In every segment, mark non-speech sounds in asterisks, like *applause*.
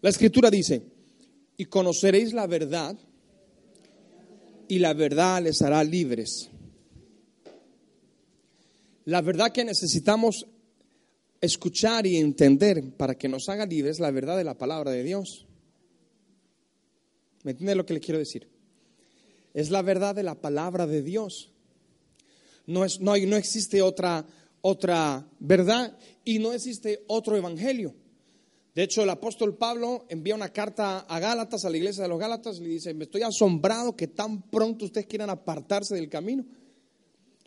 La escritura dice, y conoceréis la verdad y la verdad les hará libres. La verdad que necesitamos escuchar y entender para que nos haga libres es la verdad de la palabra de Dios. ¿Me entiende lo que le quiero decir? Es la verdad de la palabra de Dios. No, es, no, hay, no existe otra, otra verdad y no existe otro evangelio. De hecho, el apóstol Pablo envía una carta a Gálatas, a la iglesia de los Gálatas, y le dice, me estoy asombrado que tan pronto ustedes quieran apartarse del camino.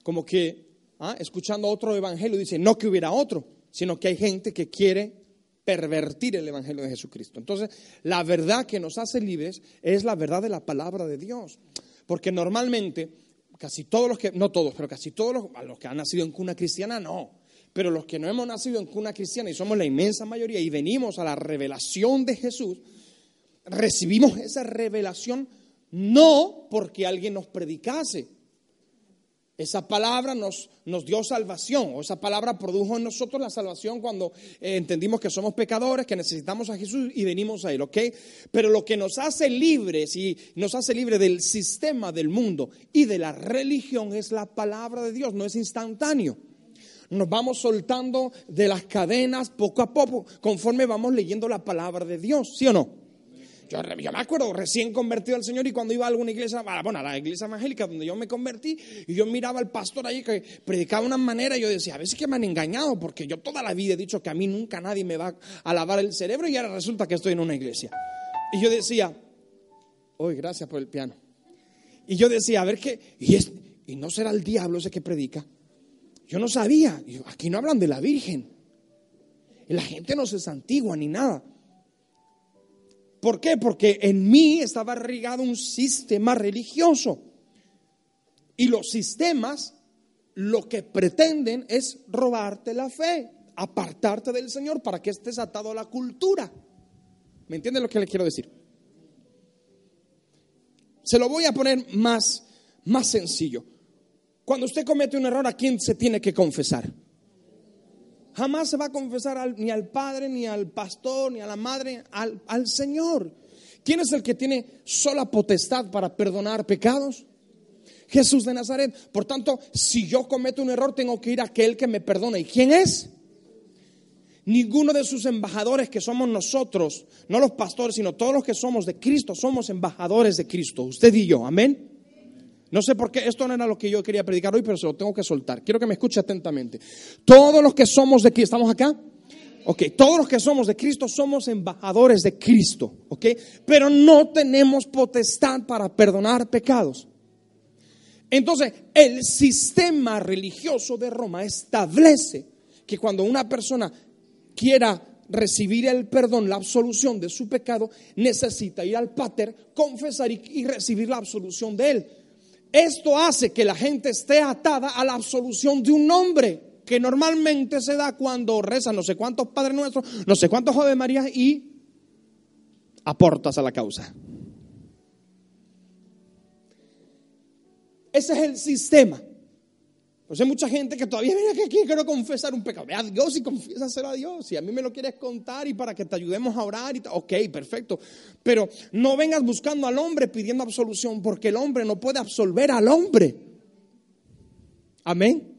Como que, ¿ah? escuchando otro evangelio, dice, no que hubiera otro, sino que hay gente que quiere pervertir el evangelio de Jesucristo. Entonces, la verdad que nos hace libres es la verdad de la palabra de Dios. Porque normalmente, casi todos los que, no todos, pero casi todos los, los que han nacido en cuna cristiana, no. Pero los que no hemos nacido en cuna cristiana y somos la inmensa mayoría y venimos a la revelación de Jesús, recibimos esa revelación no porque alguien nos predicase. Esa palabra nos, nos dio salvación, o esa palabra produjo en nosotros la salvación cuando eh, entendimos que somos pecadores, que necesitamos a Jesús y venimos a Él, ¿ok? Pero lo que nos hace libres y nos hace libres del sistema del mundo y de la religión es la palabra de Dios, no es instantáneo nos vamos soltando de las cadenas poco a poco, conforme vamos leyendo la palabra de Dios, ¿sí o no? Yo, me acuerdo, recién convertido al Señor y cuando iba a alguna iglesia, bueno, a la iglesia evangélica donde yo me convertí, y yo miraba al pastor ahí que predicaba de una manera, y yo decía, a veces que me han engañado, porque yo toda la vida he dicho que a mí nunca nadie me va a lavar el cerebro, y ahora resulta que estoy en una iglesia. Y yo decía, hoy gracias por el piano. Y yo decía, a ver qué, y, y no será el diablo ese que predica. Yo no sabía. Aquí no hablan de la Virgen. La gente no se santigua ni nada. ¿Por qué? Porque en mí estaba arraigado un sistema religioso. Y los sistemas lo que pretenden es robarte la fe, apartarte del Señor para que estés atado a la cultura. ¿Me entiende lo que le quiero decir? Se lo voy a poner más, más sencillo. Cuando usted comete un error, ¿a quién se tiene que confesar? Jamás se va a confesar ni al padre, ni al pastor, ni a la madre, al, al Señor. ¿Quién es el que tiene sola potestad para perdonar pecados? Jesús de Nazaret. Por tanto, si yo cometo un error, tengo que ir a aquel que me perdona. ¿Y quién es? Ninguno de sus embajadores que somos nosotros, no los pastores, sino todos los que somos de Cristo, somos embajadores de Cristo. Usted y yo, amén. No sé por qué, esto no era lo que yo quería predicar hoy, pero se lo tengo que soltar. Quiero que me escuche atentamente. Todos los que somos de Cristo, ¿estamos acá? Ok, todos los que somos de Cristo somos embajadores de Cristo, ok, pero no tenemos potestad para perdonar pecados. Entonces, el sistema religioso de Roma establece que cuando una persona quiera recibir el perdón, la absolución de su pecado, necesita ir al pater, confesar y, y recibir la absolución de él. Esto hace que la gente esté atada a la absolución de un nombre que normalmente se da cuando rezan no sé cuántos Padres Nuestros, no sé cuántos Joven María y aportas a la causa. Ese es el sistema. Pues hay mucha gente que todavía viene aquí quiero confesar un pecado. Ve a Dios y confiésaselo a Dios. Si a mí me lo quieres contar y para que te ayudemos a orar, y ok, perfecto. Pero no vengas buscando al hombre pidiendo absolución, porque el hombre no puede absolver al hombre. Amén.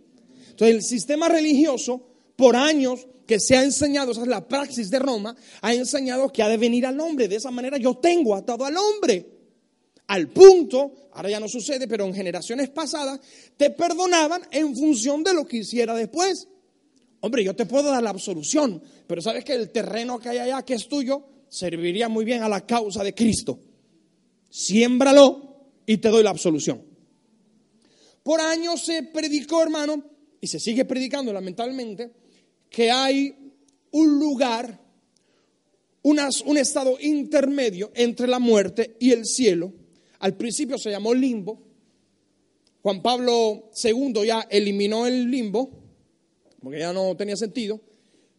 Entonces, el sistema religioso, por años que se ha enseñado, esa es la praxis de Roma, ha enseñado que ha de venir al hombre. De esa manera yo tengo atado al hombre. Al punto, ahora ya no sucede, pero en generaciones pasadas, te perdonaban en función de lo que hiciera después. Hombre, yo te puedo dar la absolución, pero sabes que el terreno que hay allá, que es tuyo, serviría muy bien a la causa de Cristo. Siémbralo y te doy la absolución. Por años se predicó, hermano, y se sigue predicando lamentablemente, que hay un lugar, un estado intermedio entre la muerte y el cielo, al principio se llamó limbo. Juan Pablo II ya eliminó el limbo, porque ya no tenía sentido.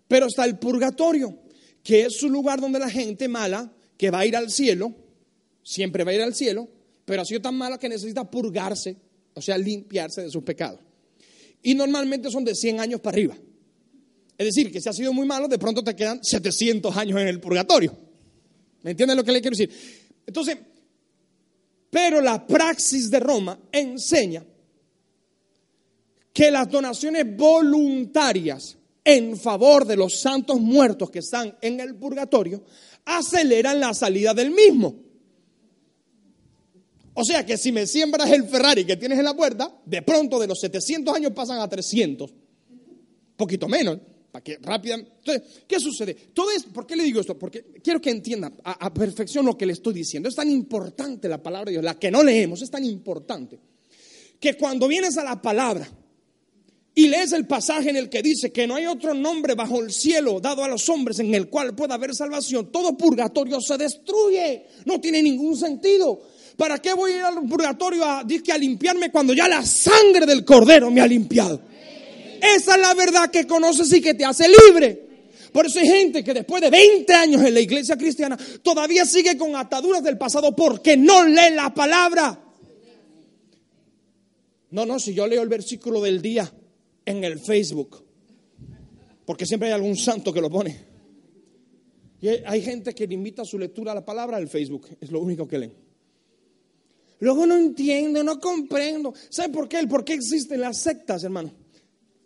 Pero está el purgatorio, que es un lugar donde la gente mala, que va a ir al cielo, siempre va a ir al cielo, pero ha sido tan mala que necesita purgarse, o sea, limpiarse de sus pecados. Y normalmente son de 100 años para arriba. Es decir, que si ha sido muy malo, de pronto te quedan 700 años en el purgatorio. ¿Me entienden lo que le quiero decir? Entonces, pero la praxis de Roma enseña que las donaciones voluntarias en favor de los santos muertos que están en el purgatorio aceleran la salida del mismo. O sea que si me siembras el Ferrari que tienes en la puerta, de pronto de los 700 años pasan a 300. Poquito menos, para que rápidamente. Entonces, ¿qué sucede? Todo es, ¿por qué le digo esto? Porque quiero que entienda a, a perfección lo que le estoy diciendo. Es tan importante la palabra de Dios, la que no leemos, es tan importante que cuando vienes a la palabra y lees el pasaje en el que dice que no hay otro nombre bajo el cielo dado a los hombres en el cual pueda haber salvación, todo purgatorio se destruye. No tiene ningún sentido. ¿Para qué voy a ir al purgatorio a, a limpiarme cuando ya la sangre del cordero me ha limpiado? Esa es la verdad que conoces y que te hace libre. Por eso hay gente que después de 20 años en la iglesia cristiana todavía sigue con ataduras del pasado porque no lee la palabra. No, no, si yo leo el versículo del día en el Facebook, porque siempre hay algún santo que lo pone. Y hay gente que limita su lectura a la palabra al Facebook, es lo único que leen. Luego no entiendo, no comprendo. ¿Sabe por qué? ¿Por qué existen las sectas, hermano?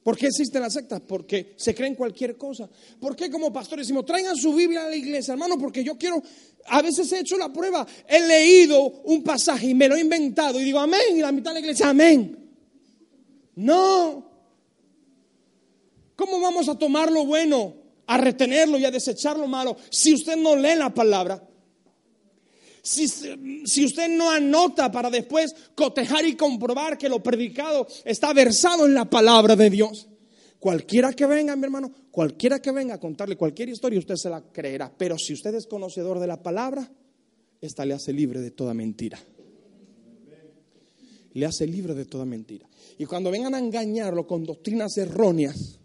¿Por qué existen las sectas? Porque se creen cualquier cosa. ¿Por qué como pastores decimos, traigan su Biblia a la iglesia, hermano? Porque yo quiero, a veces he hecho la prueba, he leído un pasaje y me lo he inventado y digo, amén, y la mitad de la iglesia, amén. No. ¿Cómo vamos a tomar lo bueno, a retenerlo y a desechar lo malo si usted no lee la palabra? Si, usted no anota para después cotejar y comprobar que lo predicado está versado en la palabra de Dios, cualquiera que venga, mi hermano, cualquiera que venga a contarle cualquier historia, usted se la creerá. Pero si usted es conocedor de la palabra, esta le hace libre de toda mentira. Le hace libre de toda mentira. Y cuando vengan a engañarlo con doctrinas erróneas,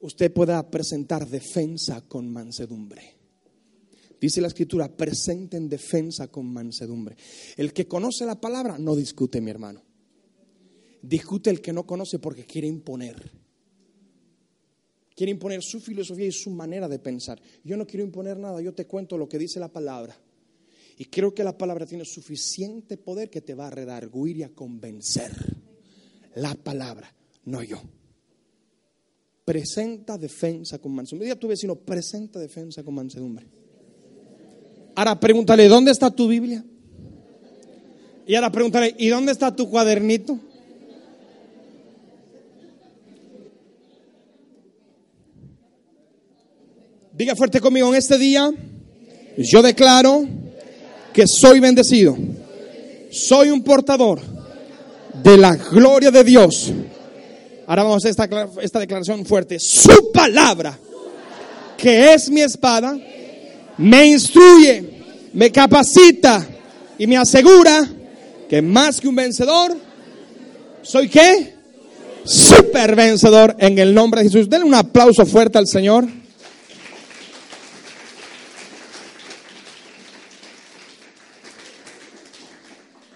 usted pueda presentar defensa con mansedumbre. Dice la escritura, presenten defensa con mansedumbre. El que conoce la palabra no discute, mi hermano. Discute el que no conoce porque quiere imponer. Quiere imponer su filosofía y su manera de pensar. Yo no quiero imponer nada, yo te cuento lo que dice la palabra. Y creo que la palabra tiene suficiente poder que te va a redarguir y a convencer. La palabra, no yo. Presenta defensa con mansedumbre. Diga tu vecino, presenta defensa con mansedumbre. Ahora pregúntale, ¿dónde está tu Biblia? Y ahora pregúntale, ¿y dónde está tu cuadernito? Diga fuerte conmigo en este día. Yo declaro que soy bendecido. Soy un portador de la gloria de Dios. Ahora vamos a hacer esta, esta declaración fuerte. Su palabra, que es mi espada me instruye, me capacita y me asegura que más que un vencedor, ¿soy qué? Super vencedor en el nombre de Jesús. Denle un aplauso fuerte al Señor.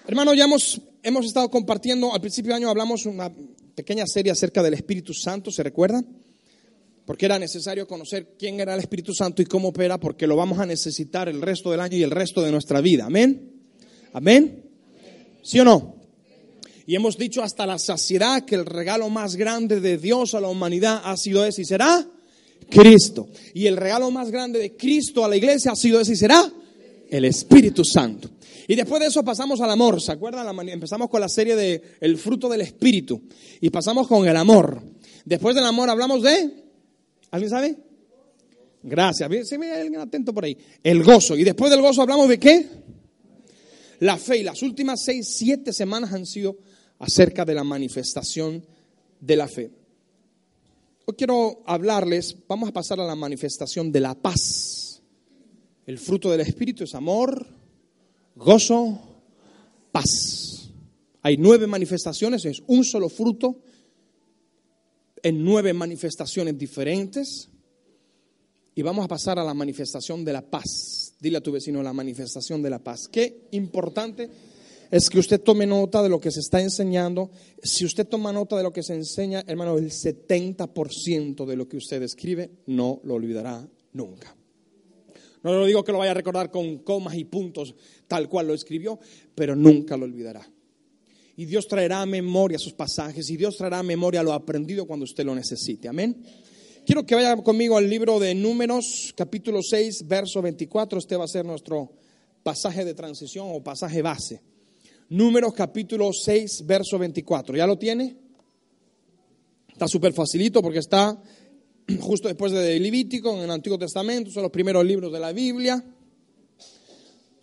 Hermano, ya hemos, hemos estado compartiendo, al principio de año hablamos una pequeña serie acerca del Espíritu Santo, ¿se recuerdan? Porque era necesario conocer quién era el Espíritu Santo y cómo opera, porque lo vamos a necesitar el resto del año y el resto de nuestra vida. Amén. Amén. ¿Sí o no? Y hemos dicho hasta la saciedad que el regalo más grande de Dios a la humanidad ha sido ese y será Cristo. Y el regalo más grande de Cristo a la iglesia ha sido ese y será el Espíritu Santo. Y después de eso pasamos al amor, ¿se acuerdan? Empezamos con la serie de el fruto del Espíritu y pasamos con el amor. Después del amor hablamos de ¿Alguien sabe? Gracias. Si me alguien atento por ahí. El gozo. Y después del gozo hablamos de qué? La fe. Y las últimas seis, siete semanas han sido acerca de la manifestación de la fe. Hoy quiero hablarles, vamos a pasar a la manifestación de la paz. El fruto del Espíritu es amor, gozo, paz. Hay nueve manifestaciones, es un solo fruto en nueve manifestaciones diferentes. Y vamos a pasar a la manifestación de la paz. Dile a tu vecino la manifestación de la paz. Qué importante es que usted tome nota de lo que se está enseñando. Si usted toma nota de lo que se enseña, hermano, el 70% de lo que usted escribe no lo olvidará nunca. No lo digo que lo vaya a recordar con comas y puntos, tal cual lo escribió, pero nunca lo olvidará. Y Dios traerá a memoria sus pasajes y Dios traerá a memoria lo aprendido cuando usted lo necesite. Amén. Quiero que vaya conmigo al libro de Números, capítulo 6, verso 24. Este va a ser nuestro pasaje de transición o pasaje base. Números, capítulo 6, verso 24. ¿Ya lo tiene? Está súper facilito porque está *clears throat* justo después de Levítico, en el Antiguo Testamento, son los primeros libros de la Biblia.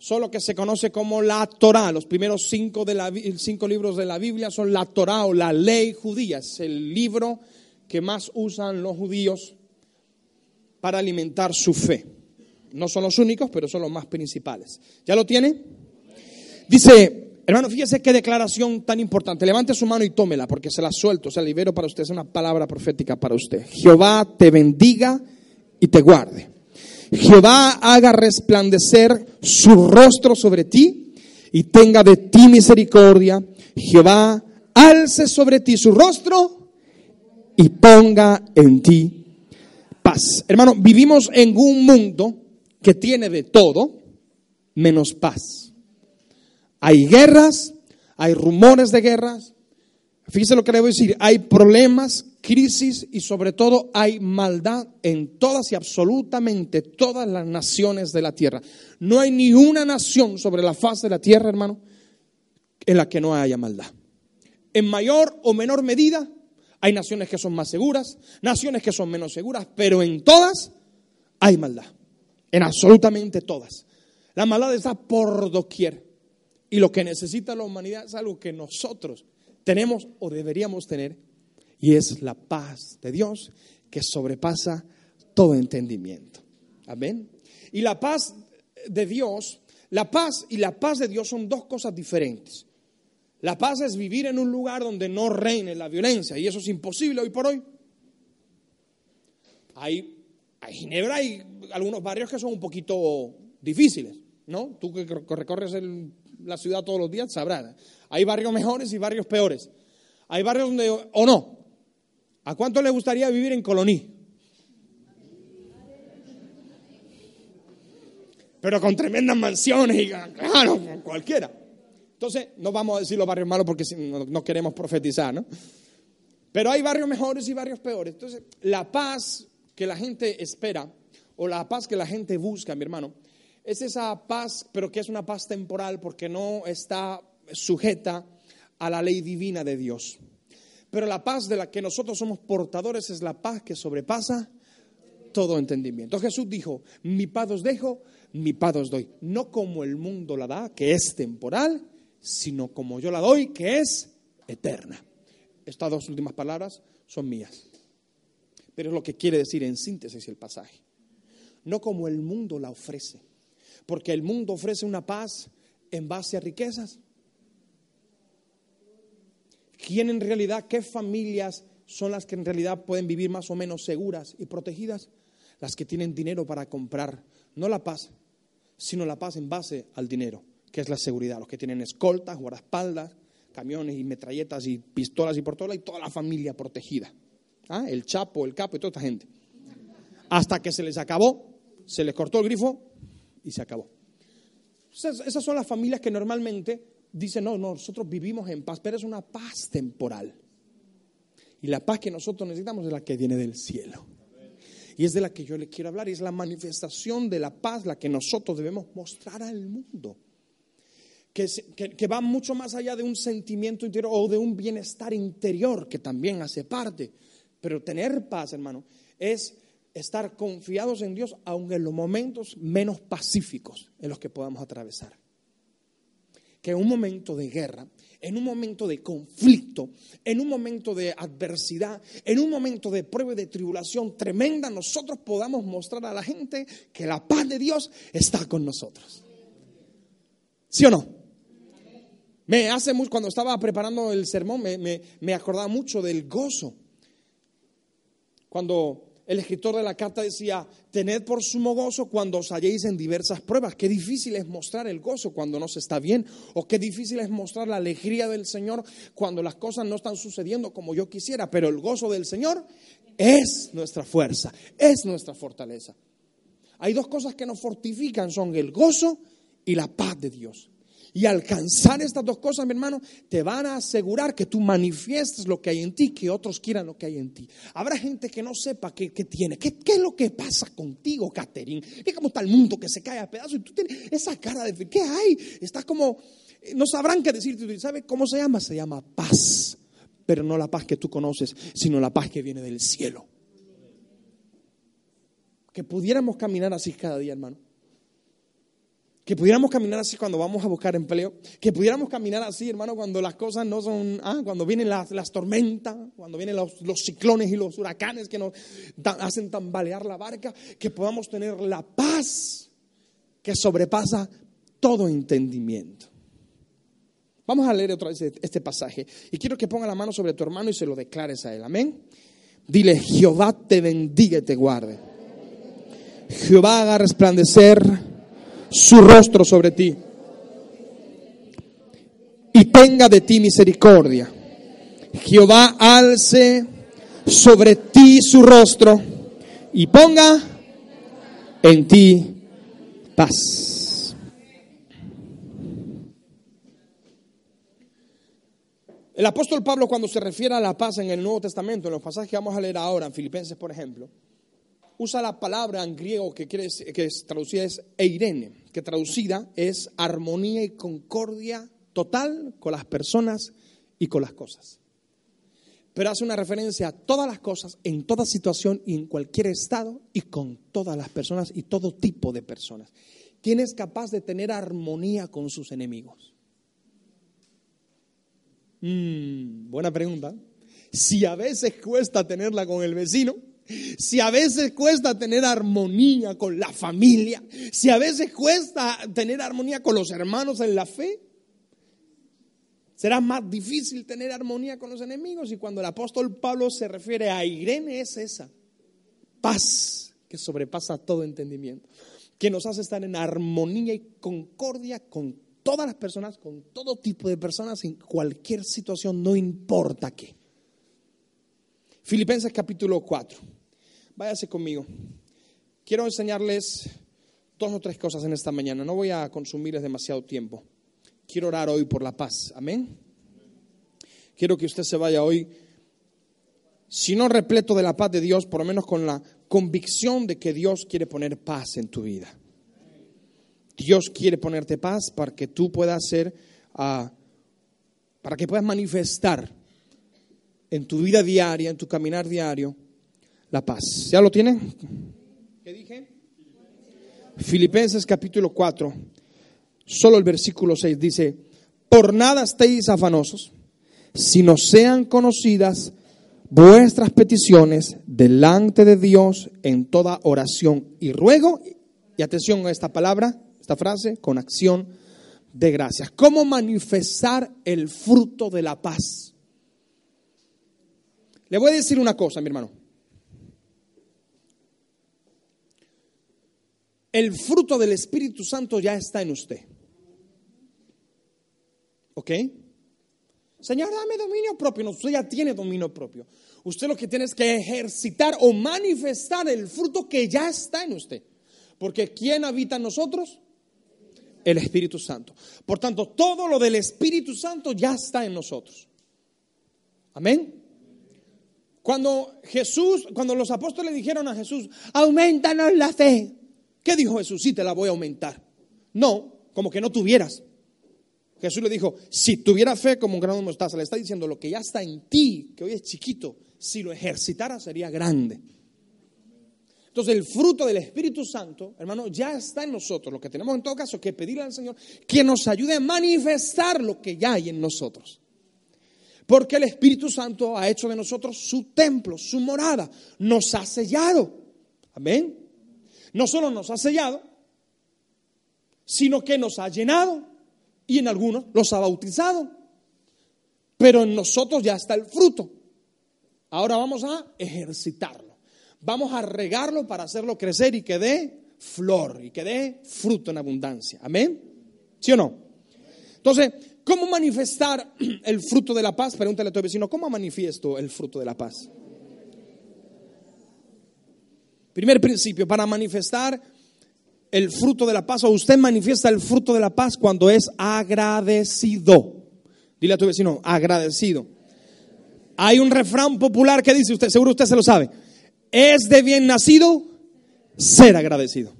Son lo que se conoce como la Torah. Los primeros cinco, de la, cinco libros de la Biblia son la Torah o la ley judía. Es el libro que más usan los judíos para alimentar su fe. No son los únicos, pero son los más principales. ¿Ya lo tiene? Dice Hermano, fíjese qué declaración tan importante. Levante su mano y tómela, porque se la suelto, se la libero para usted. Es una palabra profética para usted. Jehová te bendiga y te guarde. Jehová haga resplandecer su rostro sobre ti y tenga de ti misericordia. Jehová alce sobre ti su rostro y ponga en ti paz. Hermano, vivimos en un mundo que tiene de todo menos paz. Hay guerras, hay rumores de guerras. Fíjese lo que le voy a decir. Hay problemas, crisis y sobre todo hay maldad en todas y absolutamente todas las naciones de la tierra. No hay ni una nación sobre la faz de la tierra, hermano, en la que no haya maldad. En mayor o menor medida, hay naciones que son más seguras, naciones que son menos seguras, pero en todas hay maldad. En absolutamente todas. La maldad está por doquier. Y lo que necesita la humanidad es algo que nosotros tenemos o deberíamos tener, y es la paz de Dios que sobrepasa todo entendimiento. Amén. Y la paz de Dios, la paz y la paz de Dios son dos cosas diferentes. La paz es vivir en un lugar donde no reine la violencia, y eso es imposible hoy por hoy. Hay, hay Ginebra hay algunos barrios que son un poquito difíciles, ¿no? Tú que recorres el la ciudad todos los días, sabrá. Hay barrios mejores y barrios peores. Hay barrios donde, o no. ¿A cuánto le gustaría vivir en Coloní? Pero con tremendas mansiones y, claro, cualquiera. Entonces, no vamos a decir los barrios malos porque no queremos profetizar, ¿no? Pero hay barrios mejores y barrios peores. Entonces, la paz que la gente espera o la paz que la gente busca, mi hermano, es esa paz, pero que es una paz temporal porque no está sujeta a la ley divina de Dios. Pero la paz de la que nosotros somos portadores es la paz que sobrepasa todo entendimiento. Jesús dijo, mi paz os dejo, mi paz os doy. No como el mundo la da, que es temporal, sino como yo la doy, que es eterna. Estas dos últimas palabras son mías. Pero es lo que quiere decir en síntesis el pasaje. No como el mundo la ofrece porque el mundo ofrece una paz en base a riquezas. ¿Quién en realidad, qué familias son las que en realidad pueden vivir más o menos seguras y protegidas? Las que tienen dinero para comprar, no la paz, sino la paz en base al dinero, que es la seguridad. Los que tienen escoltas, guardaespaldas, camiones y metralletas y pistolas y portolas y toda la familia protegida. ¿Ah? El chapo, el capo y toda esta gente. Hasta que se les acabó, se les cortó el grifo y se acabó. Esas, son las familias que normalmente dicen, no, nosotros vivimos en paz, pero es una paz temporal. Y la paz que nosotros necesitamos es la que viene del cielo. Y es de la que yo le quiero hablar, y es la manifestación de la paz la que nosotros debemos mostrar al mundo. Que, que, va mucho más allá de un sentimiento interior o de un bienestar interior que también hace parte. Pero tener paz, hermano, es estar confiados en Dios, aun en los momentos menos pacíficos en los que podamos atravesar. Que en un momento de guerra, en un momento de conflicto, en un momento de adversidad, en un momento de prueba y de tribulación tremenda, nosotros podamos mostrar a la gente que la paz de Dios está con nosotros. ¿Sí o no? Me hace mucho, cuando estaba preparando el sermón, me, me acordaba mucho del gozo. Cuando el escritor de la carta decía, tened por sumo gozo cuando os halléis en diversas pruebas. Qué difícil es mostrar el gozo cuando no se está bien, o qué difícil es mostrar la alegría del Señor cuando las cosas no están sucediendo como yo quisiera, pero el gozo del Señor es nuestra fuerza, es nuestra fortaleza. hay dos cosas que nos fortifican, son el gozo y la paz de Dios. Y alcanzar estas dos cosas, mi hermano, te van a asegurar que tú manifiestes lo que hay en ti, que otros quieran lo que hay en ti. Habrá gente que no sepa qué, tiene, qué, qué, es lo que pasa contigo, Catherine. Es cómo está el mundo que se cae a pedazos y tú tienes esa cara de, ¿qué hay? Estás como, no sabrán qué decirte. ¿Sabes cómo se llama? Se llama paz. Pero no la paz que tú conoces, sino la paz que viene del cielo. Que pudiéramos caminar así cada día, hermano que pudiéramos caminar así cuando vamos a buscar empleo. Que pudiéramos caminar así, hermano, cuando las cosas no son. Ah, cuando vienen las, tormentas, cuando vienen los, ciclones y los huracanes que nos hacen tambalear la barca. Que podamos tener la paz que sobrepasa todo entendimiento. Vamos a leer otra vez este pasaje. Y quiero que ponga la mano sobre tu hermano y se lo declares a él. Amén. Dile: Jehová te bendiga y te guarde. Jehová haga resplandecer su rostro sobre ti y tenga de ti misericordia. Jehová alce sobre ti su rostro y ponga en ti paz. El apóstol Pablo cuando se refiere a la paz en el Nuevo Testamento, en los pasajes que vamos a leer ahora, en Filipenses por ejemplo, usa la palabra en griego que, quiere, que es traducida es eirene, que traducida es armonía y concordia total con las personas y con las cosas. Pero hace una referencia a todas las cosas, en toda situación y en cualquier estado y con todas las personas y todo tipo de personas. ¿Quién es capaz de tener armonía con sus enemigos? Mm, buena pregunta. Si a veces cuesta tenerla con el vecino, si a veces cuesta tener armonía con la familia, si a veces cuesta tener armonía con los hermanos en la fe, será más difícil tener armonía con los enemigos. Y cuando el apóstol Pablo se refiere a Irene es esa, paz que sobrepasa todo entendimiento, que nos hace estar en armonía y concordia con todas las personas, con todo tipo de personas, en cualquier situación, no importa qué. Filipenses capítulo 4. Váyase conmigo. Quiero enseñarles dos o tres cosas en esta mañana. No voy a consumirles demasiado tiempo. Quiero orar hoy por la paz. Amén. Quiero que usted se vaya hoy, si no repleto de la paz de Dios, por lo menos con la convicción de que Dios quiere poner paz en tu vida. Dios quiere ponerte paz para que tú puedas ser, ah, para que puedas manifestar en tu vida diaria, en tu caminar diario, la paz. ¿Ya lo tienen? ¿Qué dije? Filipenses capítulo 4, solo el versículo 6 dice, por nada estéis afanosos, sino sean conocidas vuestras peticiones delante de Dios en toda oración y ruego, y atención a esta palabra, esta frase, con acción de gracias. ¿Cómo manifestar el fruto de la paz? Le voy a decir una cosa, mi hermano. El fruto del Espíritu Santo ya está en usted. ¿Ok? Señor, dame dominio propio. No, usted ya tiene dominio propio. Usted lo que tiene es que ejercitar o manifestar el fruto que ya está en usted. Porque ¿quién habita en nosotros? El Espíritu Santo. Por tanto, todo lo del Espíritu Santo ya está en nosotros. Amén. Cuando Jesús, cuando los apóstoles dijeron a Jesús, aumentanos la fe. ¿Qué dijo Jesús? Sí, te la voy a aumentar. No, como que no tuvieras. Jesús le dijo, si tuviera fe como un grano de mostaza, le está diciendo lo que ya está en ti, que hoy es chiquito, si lo ejercitara sería grande. Entonces el fruto del Espíritu Santo, hermano, ya está en nosotros. Lo que tenemos en todo caso que pedirle al Señor que nos ayude a manifestar lo que ya hay en nosotros. Porque el Espíritu Santo ha hecho de nosotros su templo, su morada, nos ha sellado. Amén no solo nos ha sellado, sino que nos ha llenado y en algunos los ha bautizado. Pero en nosotros ya está el fruto. Ahora vamos a ejercitarlo. Vamos a regarlo para hacerlo crecer y que dé flor y que dé fruto en abundancia. Amén. ¿Sí o no? Entonces, ¿cómo manifestar el fruto de la paz? Pregúntale a tu vecino, ¿cómo manifiesto el fruto de la paz? Primer principio, para manifestar el fruto de la paz o usted manifiesta el fruto de la paz cuando es agradecido. Dile a tu vecino, agradecido. Hay un refrán popular que dice, usted, seguro usted se lo sabe, es de bien nacido ser agradecido.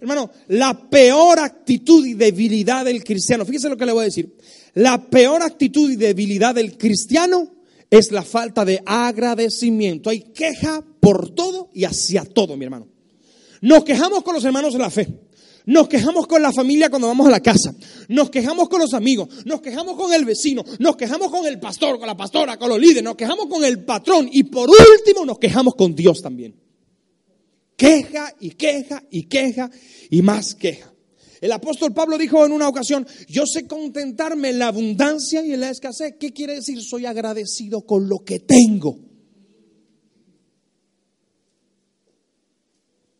Hermano, la peor actitud y debilidad del cristiano, fíjese lo que le voy a decir, la peor actitud y debilidad del cristiano es la falta de agradecimiento. Hay queja por todo y hacia todo, mi hermano. Nos quejamos con los hermanos de la fe. Nos quejamos con la familia cuando vamos a la casa. Nos quejamos con los amigos. Nos quejamos con el vecino. Nos quejamos con el pastor, con la pastora, con los líderes. Nos quejamos con el patrón. Y por último nos quejamos con Dios también. Queja y queja y queja y más queja. El apóstol Pablo dijo en una ocasión, yo sé contentarme en la abundancia y en la escasez. ¿Qué quiere decir? Soy agradecido con lo que tengo.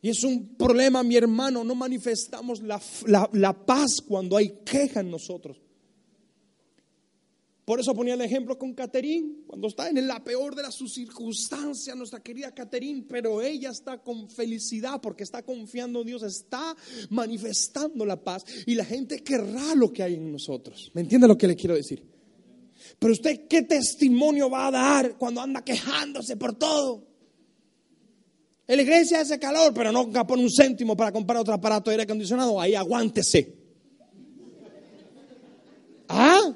Y es un problema, mi hermano, no manifestamos la, paz cuando hay queja en nosotros. Por eso ponía el ejemplo con Caterín, cuando está en la peor de las circunstancias, nuestra querida Caterín, pero ella está con felicidad porque está confiando en Dios, está manifestando la paz y la gente querrá lo que hay en nosotros. ¿Me entiende lo que le quiero decir? Pero usted, ¿qué testimonio va a dar cuando anda quejándose por todo? En la iglesia hace calor, pero no pone un céntimo para comprar otro aparato de aire acondicionado. Ahí aguántese. ¿Ah?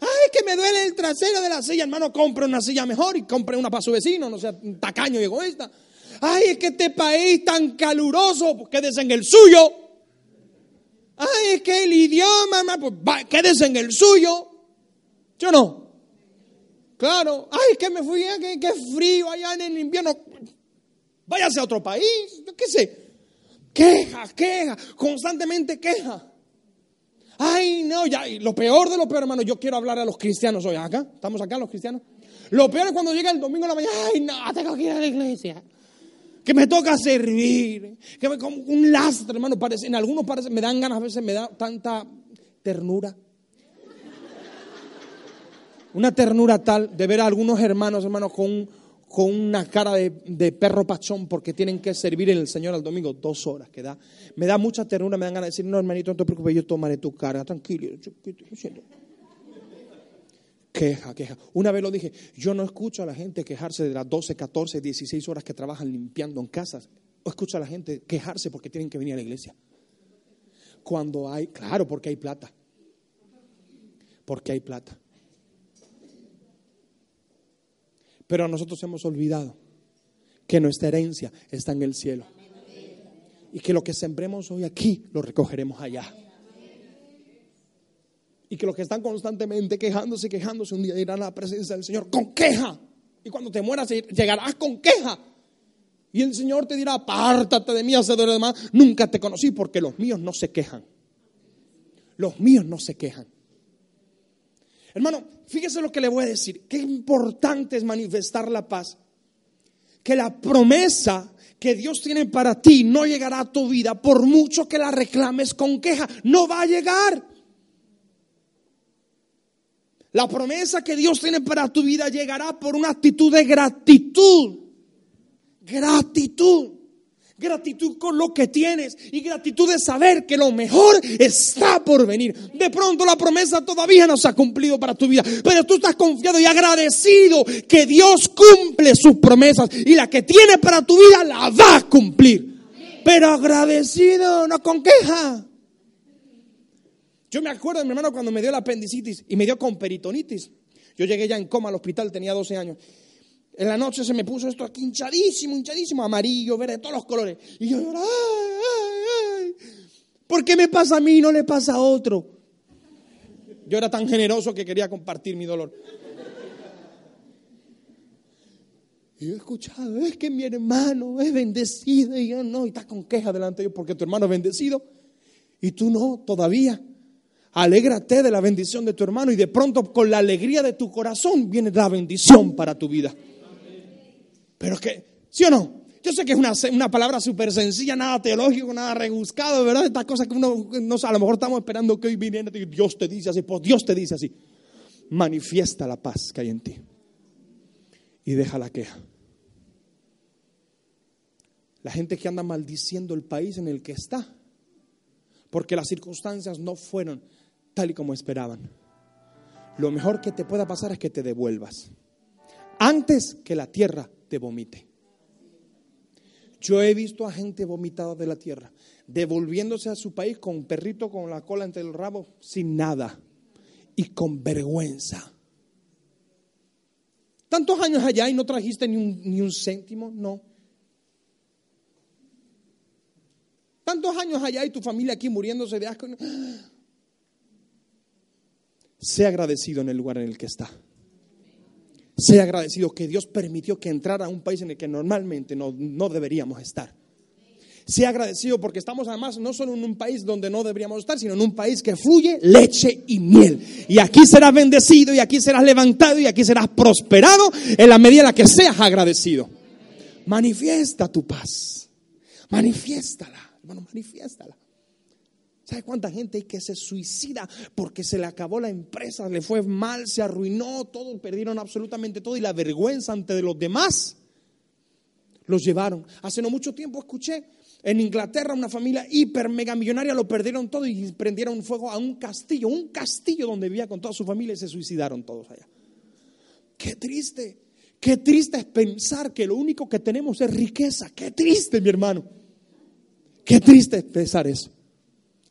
Ay, que me duele el trasero de la silla, hermano, compre una silla mejor y compre una para su vecino, no sea tacaño y egoísta. Ay, es que este país tan caluroso, pues quédese en el suyo. Ay, es que el idioma, pues quédese en el suyo. ¿Yo no? Claro. Ay, es que me fui, que, que frío allá en el invierno váyase a otro país, qué sé. Queja, queja, constantemente queja. Ay, no, ya, lo peor de lo peor, hermano, yo quiero hablar a los cristianos hoy. ¿Acá? ¿Estamos acá los cristianos? Lo peor es cuando llega el domingo en la mañana, ay, no, tengo que ir a la iglesia. Que me toca servir, que me como un lastre, hermano, en algunos parece, me dan ganas, a veces me da tanta ternura. Una ternura tal de ver a algunos hermanos, hermanos, con con una cara de, perro pachón porque tienen que servir en el Señor al domingo dos horas. Que da, me da mucha ternura, me dan ganas de decir, no hermanito, no te preocupes, yo tomaré tu carga, tranquilo. Queja, queja. Una vez lo dije, yo no escucho a la gente quejarse de las 12, 14, 16 horas que trabajan limpiando en casas. O escucho a la gente quejarse porque tienen que venir a la iglesia. Cuando hay, claro, porque hay plata. Porque hay plata. Pero nosotros hemos olvidado que nuestra herencia está en el cielo. Y que lo que sembremos hoy aquí lo recogeremos allá. Y que los que están constantemente quejándose, quejándose, un día irán a la presencia del Señor con queja. Y cuando te mueras llegarás con queja. Y el Señor te dirá, apártate de mí, hacedor de más. Nunca te conocí porque los míos no se quejan. Los míos no se quejan. Hermano, fíjese lo que le voy a decir. Qué importante es manifestar la paz. Que la promesa que Dios tiene para ti no llegará a tu vida por mucho que la reclames con queja. No va a llegar. La promesa que Dios tiene para tu vida llegará por una actitud de gratitud. Gratitud. Gratitud con lo que tienes y gratitud de saber que lo mejor está por venir. De pronto la promesa todavía no se ha cumplido para tu vida, pero tú estás confiado y agradecido que Dios cumple sus promesas y la que tiene para tu vida la va a cumplir. Pero agradecido, no con queja. Yo me acuerdo de mi hermano cuando me dio la apendicitis y me dio con peritonitis. Yo llegué ya en coma al hospital, tenía 12 años. En la noche se me puso esto aquí hinchadísimo, hinchadísimo, amarillo, verde, todos los colores. Y yo lloraba, ay, ay, ¿por qué me pasa a mí y no le pasa a otro? Yo era tan generoso que quería compartir mi dolor. Y yo he escuchado, es que mi hermano es bendecido y yo no, y estás con queja delante de Dios porque tu hermano es bendecido y tú no todavía. Alégrate de la bendición de tu hermano y de pronto con la alegría de tu corazón viene la bendición para tu vida. Pero que, ¿sí o no? Yo sé que es una, una palabra súper sencilla, nada teológico, nada rebuscado, ¿verdad? Estas cosas que uno, no, a lo mejor estamos esperando que hoy viniera y Dios te dice así, pues Dios te dice así. Manifiesta la paz que hay en ti y deja la queja. La gente que anda maldiciendo el país en el que está, porque las circunstancias no fueron tal y como esperaban. Lo mejor que te pueda pasar es que te devuelvas antes que la tierra te vomite. Yo he visto a gente vomitada de la tierra, devolviéndose a su país con un perrito con la cola entre el rabo, sin nada y con vergüenza. Tantos años allá y no trajiste ni un, ni un céntimo, no. Tantos años allá y tu familia aquí muriéndose de asco. Sea agradecido en el lugar en el que está. Sea agradecido que Dios permitió que entrara a un país en el que normalmente no, no deberíamos estar. Sea agradecido porque estamos además no solo en un país donde no deberíamos estar, sino en un país que fluye leche y miel. Y aquí serás bendecido y aquí serás levantado y aquí serás prosperado en la medida en la que seas agradecido. Manifiesta tu paz. Manifiéstala hermano, manifiéstala. ¿Sabe cuánta gente hay que se suicida porque se le acabó la empresa, le fue mal, se arruinó todo, perdieron absolutamente todo y la vergüenza ante los demás los llevaron? Hace no mucho tiempo escuché en Inglaterra una familia hiper mega millonaria lo perdieron todo y prendieron fuego a un castillo, un castillo donde vivía con toda su familia y se suicidaron todos allá. Qué triste, qué triste es pensar que lo único que tenemos es riqueza. Qué triste, mi hermano. Qué triste pensar eso.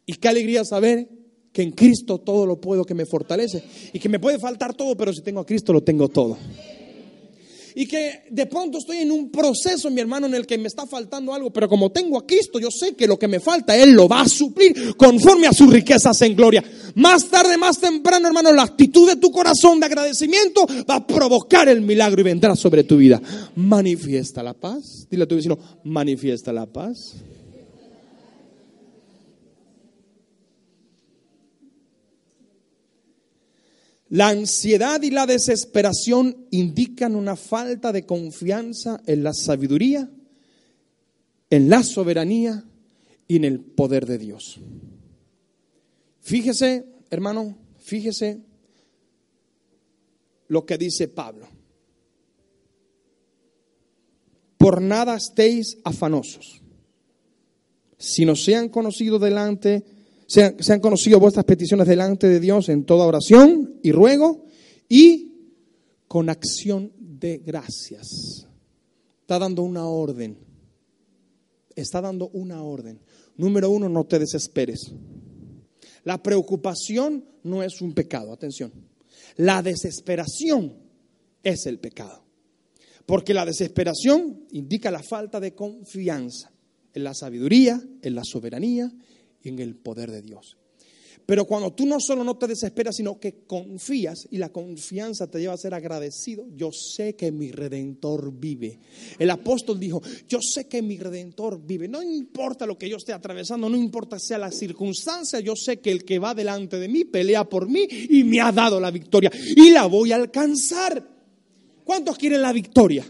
Y qué alegría saber que en Cristo todo lo puedo, que me fortalece. Y que me puede faltar todo, pero si tengo a Cristo lo tengo todo. Y que de pronto estoy en un proceso, mi hermano, en el que me está faltando algo, pero como tengo a Cristo, yo sé que lo que me falta, Él lo va a suplir conforme a sus riquezas en gloria. Más tarde, más temprano, hermano, la actitud de tu corazón de agradecimiento va a provocar el milagro y vendrá sobre tu vida. Manifiesta la paz. Dile a tu vecino, manifiesta la paz. La ansiedad y la desesperación indican una falta de confianza en la sabiduría, en la soberanía y en el poder de Dios. Fíjese, hermano, fíjese lo que dice Pablo. Por nada estéis afanosos, sino sean conocidos delante se han, conocido vuestras peticiones delante de Dios en toda oración y ruego y con acción de gracias. Está dando una orden. Está dando una orden. Número uno, no te desesperes. La preocupación no es un pecado, atención. La desesperación es el pecado. Porque la desesperación indica la falta de confianza en la sabiduría, en la soberanía y en el poder de Dios. Pero cuando tú no solo no te desesperas, sino que confías y la confianza te lleva a ser agradecido, yo sé que mi redentor vive. El apóstol dijo, yo sé que mi redentor vive. No importa lo que yo esté atravesando, no importa sea la circunstancia, yo sé que el que va delante de mí pelea por mí y me ha dado la victoria y la voy a alcanzar. ¿Cuántos quieren la victoria?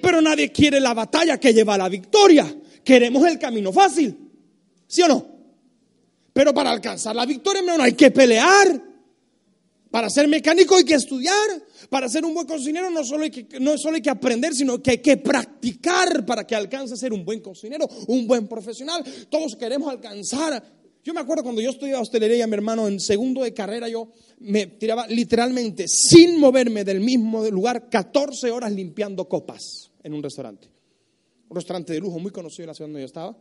Pero nadie quiere la batalla que lleva a la victoria. Queremos el camino fácil. ¿Sí o no? Pero para alcanzar la victoria, no hay que pelear. Para ser mecánico hay que estudiar. Para ser un buen cocinero no solo hay que, no solo hay que aprender, sino que hay que practicar para que alcance a ser un buen cocinero, un buen profesional. Todos queremos alcanzar. Yo me acuerdo cuando yo estudiaba hostelería, mi hermano, en segundo de carrera, yo me tiraba literalmente, sin moverme del mismo lugar, 14 horas limpiando copas en un restaurante. Un restaurante de lujo muy conocido en la ciudad donde yo estaba.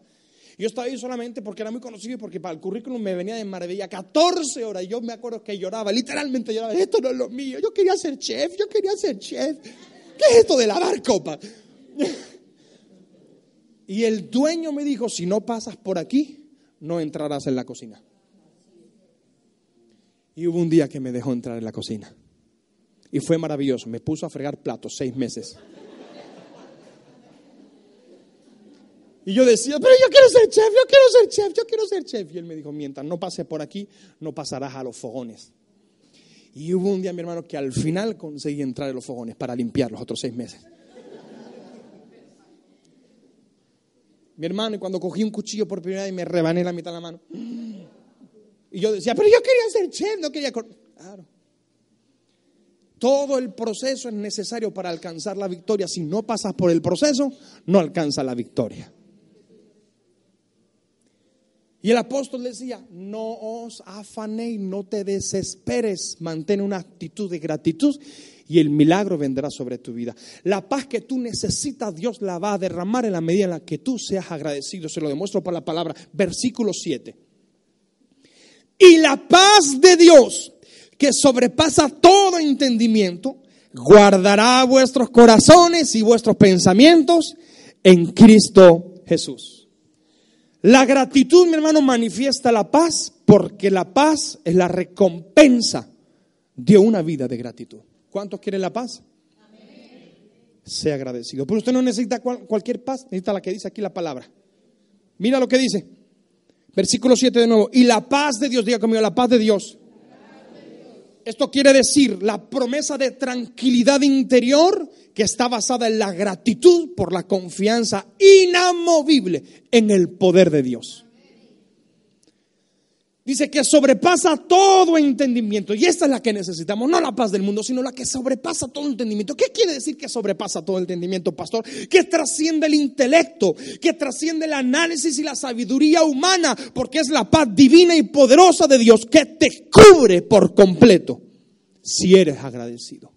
Yo estaba ahí solamente porque era muy conocido y porque para el currículum me venía de maravilla 14 horas. Y yo me acuerdo que lloraba, literalmente lloraba. Esto no es lo mío. Yo quería ser chef, yo quería ser chef. ¿Qué es esto de lavar copas? Y el dueño me dijo, si no pasas por aquí, no entrarás en la cocina. Y hubo un día que me dejó entrar en la cocina. Y fue maravilloso. Me puso a fregar platos seis meses. Y yo decía, pero yo quiero ser chef, yo quiero ser chef, yo quiero ser chef. Y él me dijo, mientras no pase por aquí, no pasarás a los fogones. Y hubo un día, mi hermano, que al final conseguí entrar a los fogones para limpiar los otros seis meses. Mi hermano, y cuando cogí un cuchillo por primera vez y me rebané la mitad de la mano. Y yo decía, pero yo quería ser chef, no quería... Claro. Todo el proceso es necesario para alcanzar la victoria. Si no pasas por el proceso, no alcanza la victoria. Y el apóstol decía, no os afanéis, no te desesperes, mantén una actitud de gratitud y el milagro vendrá sobre tu vida. La paz que tú necesitas, Dios la va a derramar en la medida en la que tú seas agradecido. Se lo demuestro por la palabra. Versículo 7. Y la paz de Dios, que sobrepasa todo entendimiento, guardará vuestros corazones y vuestros pensamientos en Cristo Jesús. La gratitud, mi hermano, manifiesta la paz porque la paz es la recompensa de una vida de gratitud. ¿Cuántos quieren la paz? Sea agradecido. Pero usted no necesita cualquier paz, necesita la que dice aquí la palabra. Mira lo que dice. Versículo 7 de nuevo. Y la paz de Dios, diga conmigo, la paz de Dios. Esto quiere decir la promesa de tranquilidad interior que está basada en la gratitud por la confianza inamovible en el poder de Dios. Dice que sobrepasa todo entendimiento. Y esta es la que necesitamos, no la paz del mundo, sino la que sobrepasa todo entendimiento. ¿Qué quiere decir que sobrepasa todo entendimiento, pastor? Que trasciende el intelecto, que trasciende el análisis y la sabiduría humana, porque es la paz divina y poderosa de Dios que te cubre por completo si eres agradecido.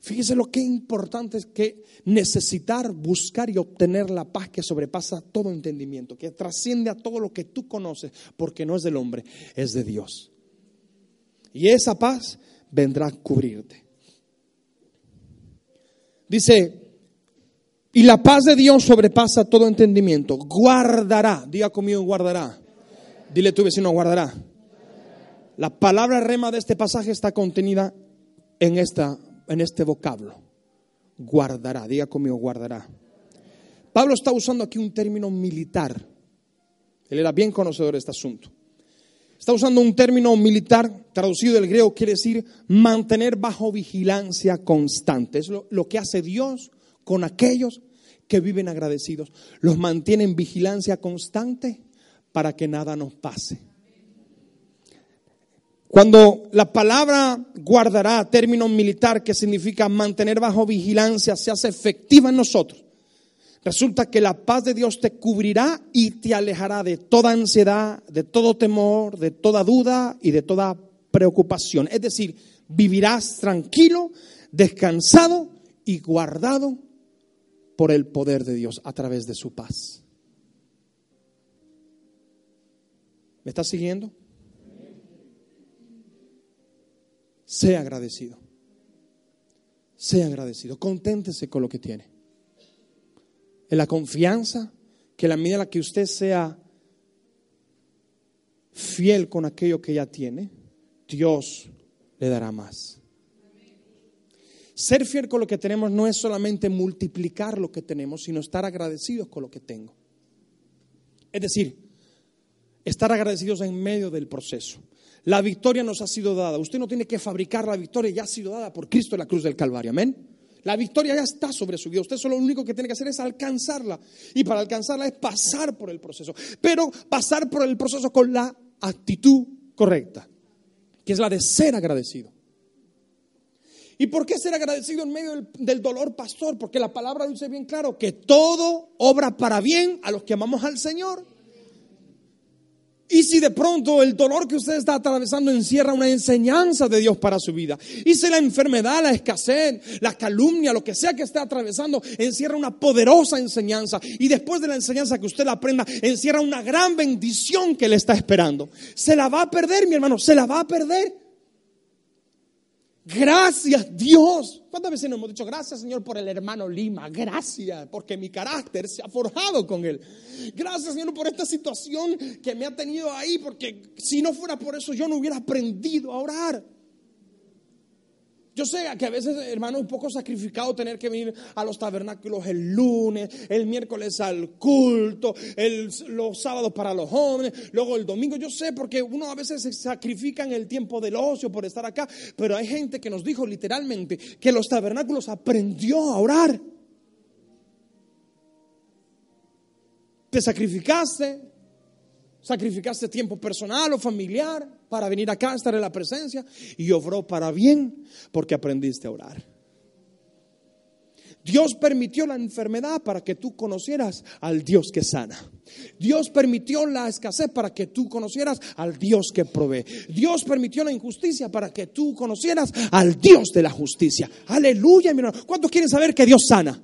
Fíjese lo que importante es que necesitar, buscar y obtener la paz que sobrepasa todo entendimiento, que trasciende a todo lo que tú conoces, porque no es del hombre, es de Dios. Y esa paz vendrá a cubrirte. Dice, y la paz de Dios sobrepasa todo entendimiento, guardará, diga conmigo, guardará. Dile tu vecino, guardará. La palabra rema de este pasaje está contenida en esta en este vocablo. Guardará, diga conmigo, guardará. Pablo está usando aquí un término militar. Él era bien conocedor de este asunto. Está usando un término militar, traducido del griego, quiere decir mantener bajo vigilancia constante. Es lo, lo que hace Dios con aquellos que viven agradecidos. Los mantiene en vigilancia constante para que nada nos pase. Cuando la palabra guardará, término militar que significa mantener bajo vigilancia, se hace efectiva en nosotros, resulta que la paz de Dios te cubrirá y te alejará de toda ansiedad, de todo temor, de toda duda y de toda preocupación. Es decir, vivirás tranquilo, descansado y guardado por el poder de Dios a través de su paz. ¿Me estás siguiendo? Sea agradecido. Sea agradecido. Conténtese con lo que tiene. En la confianza que la medida en la que usted sea fiel con aquello que ya tiene, Dios le dará más. Ser fiel con lo que tenemos no es solamente multiplicar lo que tenemos, sino estar agradecidos con lo que tengo. Es decir, estar agradecidos en medio del proceso. La victoria nos ha sido dada. Usted no tiene que fabricar la victoria, ya ha sido dada por Cristo en la cruz del Calvario. Amén. La victoria ya está sobre su vida. Usted solo lo único que tiene que hacer es alcanzarla. Y para alcanzarla es pasar por el proceso. Pero pasar por el proceso con la actitud correcta, que es la de ser agradecido. ¿Y por qué ser agradecido en medio del, del, dolor, pastor? Porque la palabra dice bien claro que todo obra para bien a los que amamos al Señor. Y si de pronto el dolor que usted está atravesando encierra una enseñanza de Dios para su vida. Y si la enfermedad, la escasez, la calumnia, lo que sea que esté atravesando, encierra una poderosa enseñanza. Y después de la enseñanza que usted aprenda, encierra una gran bendición que le está esperando. Se la va a perder, mi hermano, se la va a perder. Gracias Dios. ¿Cuántas veces nos hemos dicho gracias Señor por el hermano Lima? Gracias porque mi carácter se ha forjado con él. Gracias Señor por esta situación que me ha tenido ahí porque si no fuera por eso yo no hubiera aprendido a orar. Yo sé que a veces, hermano, es un poco sacrificado tener que venir a los tabernáculos el lunes, el miércoles al culto, los sábados para los jóvenes, luego el domingo. Yo sé porque uno a veces se sacrifica en el tiempo del ocio por estar acá, pero hay gente que nos dijo literalmente que los tabernáculos aprendió a orar. Te sacrificaste, Sacrificaste tiempo personal o familiar para venir acá, estar en la presencia y obró para bien porque aprendiste a orar. Dios permitió la enfermedad para que tú conocieras al Dios que sana. Dios permitió la escasez para que tú conocieras al Dios que provee. Dios permitió la injusticia para que tú conocieras al Dios de la justicia. Aleluya, mi hermano. ¿Cuántos quieren saber que Dios sana?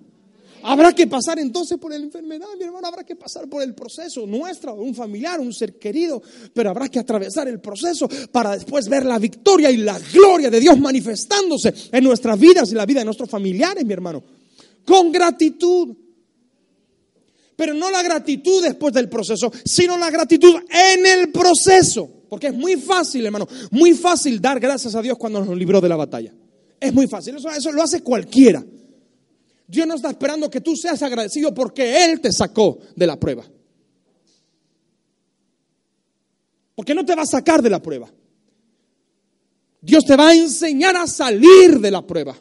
Habrá que pasar entonces por la enfermedad, mi hermano, habrá que pasar por el proceso nuestro, un familiar, un ser querido, pero habrá que atravesar el proceso para después ver la victoria y la gloria de Dios manifestándose en nuestras vidas y la vida de nuestros familiares, mi hermano, con gratitud. Pero no la gratitud después del proceso, sino la gratitud en el proceso. Porque es muy fácil, hermano, muy fácil dar gracias a Dios cuando nos libró de la batalla. Es muy fácil, eso, eso lo hace cualquiera. Dios no está esperando que tú seas agradecido porque Él te sacó de la prueba. Porque no te va a sacar de la prueba. Dios te va a enseñar a salir de la prueba.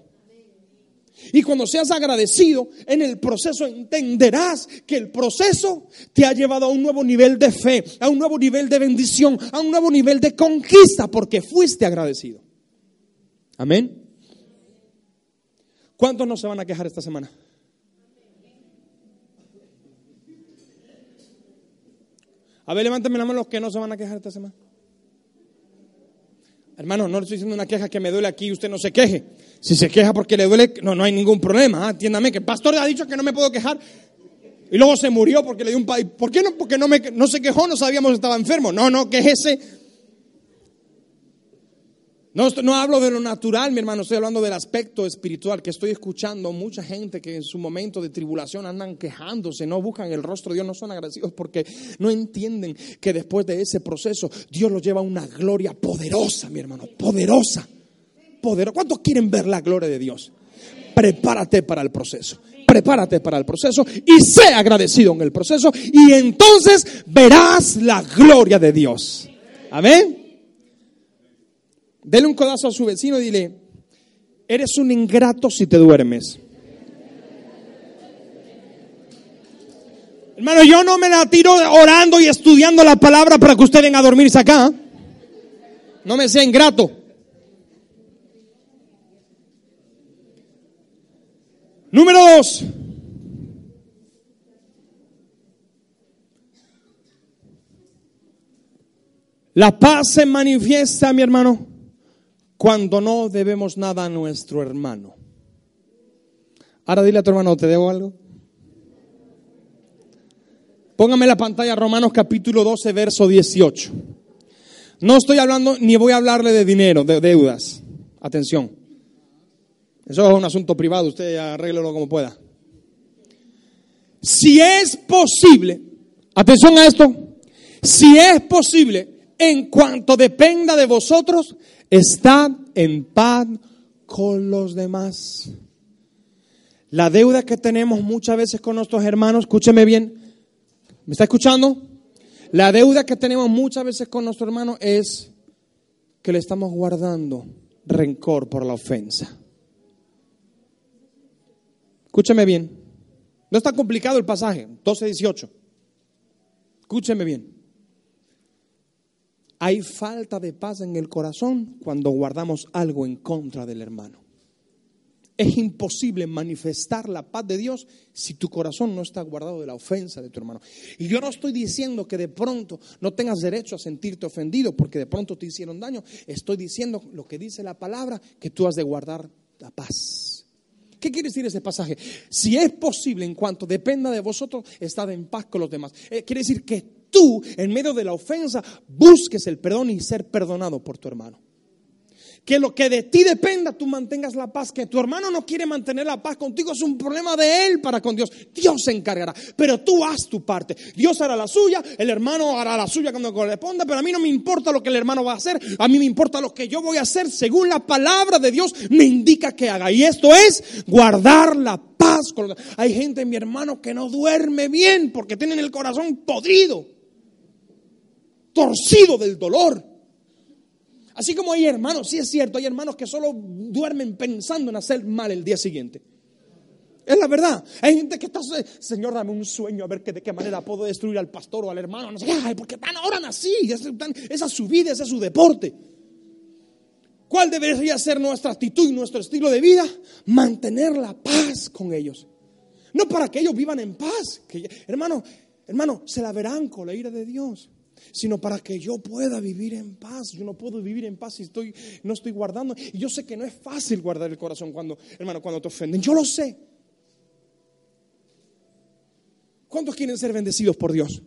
Y cuando seas agradecido en el proceso, entenderás que el proceso te ha llevado a un nuevo nivel de fe, a un nuevo nivel de bendición, a un nuevo nivel de conquista, porque fuiste agradecido. Amén. ¿Cuántos no se van a quejar esta semana? A ver, levántame la mano los que no se van a quejar esta semana. Hermano, no le estoy diciendo una queja que me duele aquí y usted no se queje. Si se queja porque le duele, no, no hay ningún problema. ¿ah? Entiéndame que el pastor ha dicho que no me puedo quejar. Y luego se murió porque le dio un... ¿Por qué no? Porque no, me, no se quejó, no sabíamos que estaba enfermo. No, no, quejese no, hablo de lo natural, mi hermano, estoy hablando del aspecto espiritual, que estoy escuchando mucha gente que en su momento de tribulación andan quejándose, no buscan el rostro de Dios, no son agradecidos porque no entienden que después de ese proceso Dios los lleva a una gloria poderosa, mi hermano, poderosa. poderosa. ¿Cuántos quieren ver la gloria de Dios? Prepárate para el proceso prepárate para el proceso y sé agradecido en el proceso y entonces verás la gloria de Dios. Amén. Dele un codazo a su vecino y dile, eres un ingrato si te duermes. Hermano, yo no me la tiro orando y estudiando la palabra para que usted venga a dormirse acá. No me sea ingrato. Número dos. La paz se manifiesta, mi hermano, cuando no debemos nada a nuestro hermano. Ahora dile a tu hermano, ¿te debo algo? Póngame la pantalla Romanos capítulo 12, verso 18. No estoy hablando ni voy a hablarle de dinero, de deudas. Atención. Eso es un asunto privado, usted arréglelo como pueda. Si es posible, atención a esto, si es posible, en cuanto dependa de vosotros, Estad en paz con los demás. La deuda que tenemos muchas veces con nuestros hermanos, escúcheme bien, ¿me está escuchando? La deuda que tenemos muchas veces con nuestro hermano es que le estamos guardando rencor por la ofensa. Escúcheme bien. No está complicado el pasaje, 12-18. Escúcheme bien. Hay falta de paz en el corazón cuando guardamos algo en contra del hermano. Es imposible manifestar la paz de Dios si tu corazón no está guardado de la ofensa de tu hermano. Y yo no estoy diciendo que de pronto no tengas derecho a sentirte ofendido porque de pronto te hicieron daño. Estoy diciendo lo que dice la palabra, que tú has de guardar la paz. ¿Qué quiere decir ese pasaje? Si es posible, en cuanto dependa de vosotros, estad en paz con los demás. Eh, quiere decir que tú, en medio de la ofensa, busques el perdón y ser perdonado por tu hermano. Que lo que de ti dependa, tú mantengas la paz. Que tu hermano no quiere mantener la paz contigo es un problema de él para con Dios. Dios se encargará. Pero tú haz tu parte. Dios hará la suya, el hermano hará la suya cuando corresponda. Pero a mí no me importa lo que el hermano va a hacer. A mí me importa lo que yo voy a hacer según la palabra de Dios me indica que haga. Y esto es guardar la paz. Hay gente, mi hermano, que no duerme bien porque tienen el corazón podrido torcido del dolor. Así como hay hermanos, sí es cierto, hay hermanos que solo duermen pensando en hacer mal el día siguiente. Es la verdad. Hay gente que está, Señor, dame un sueño a ver que, de qué manera puedo destruir al pastor o al hermano. No sé qué, porque van, oran así. Esa es su vida, ese es su deporte. ¿Cuál debería ser nuestra actitud y nuestro estilo de vida? Mantener la paz con ellos. No para que ellos vivan en paz. Que, hermano, hermano, se la verán con la ira de Dios sino para que yo pueda vivir en paz. Yo no puedo vivir en paz si estoy, no estoy guardando. Y yo sé que no es fácil guardar el corazón cuando, hermano, cuando te ofenden. Yo lo sé. ¿Cuántos quieren ser bendecidos por Dios?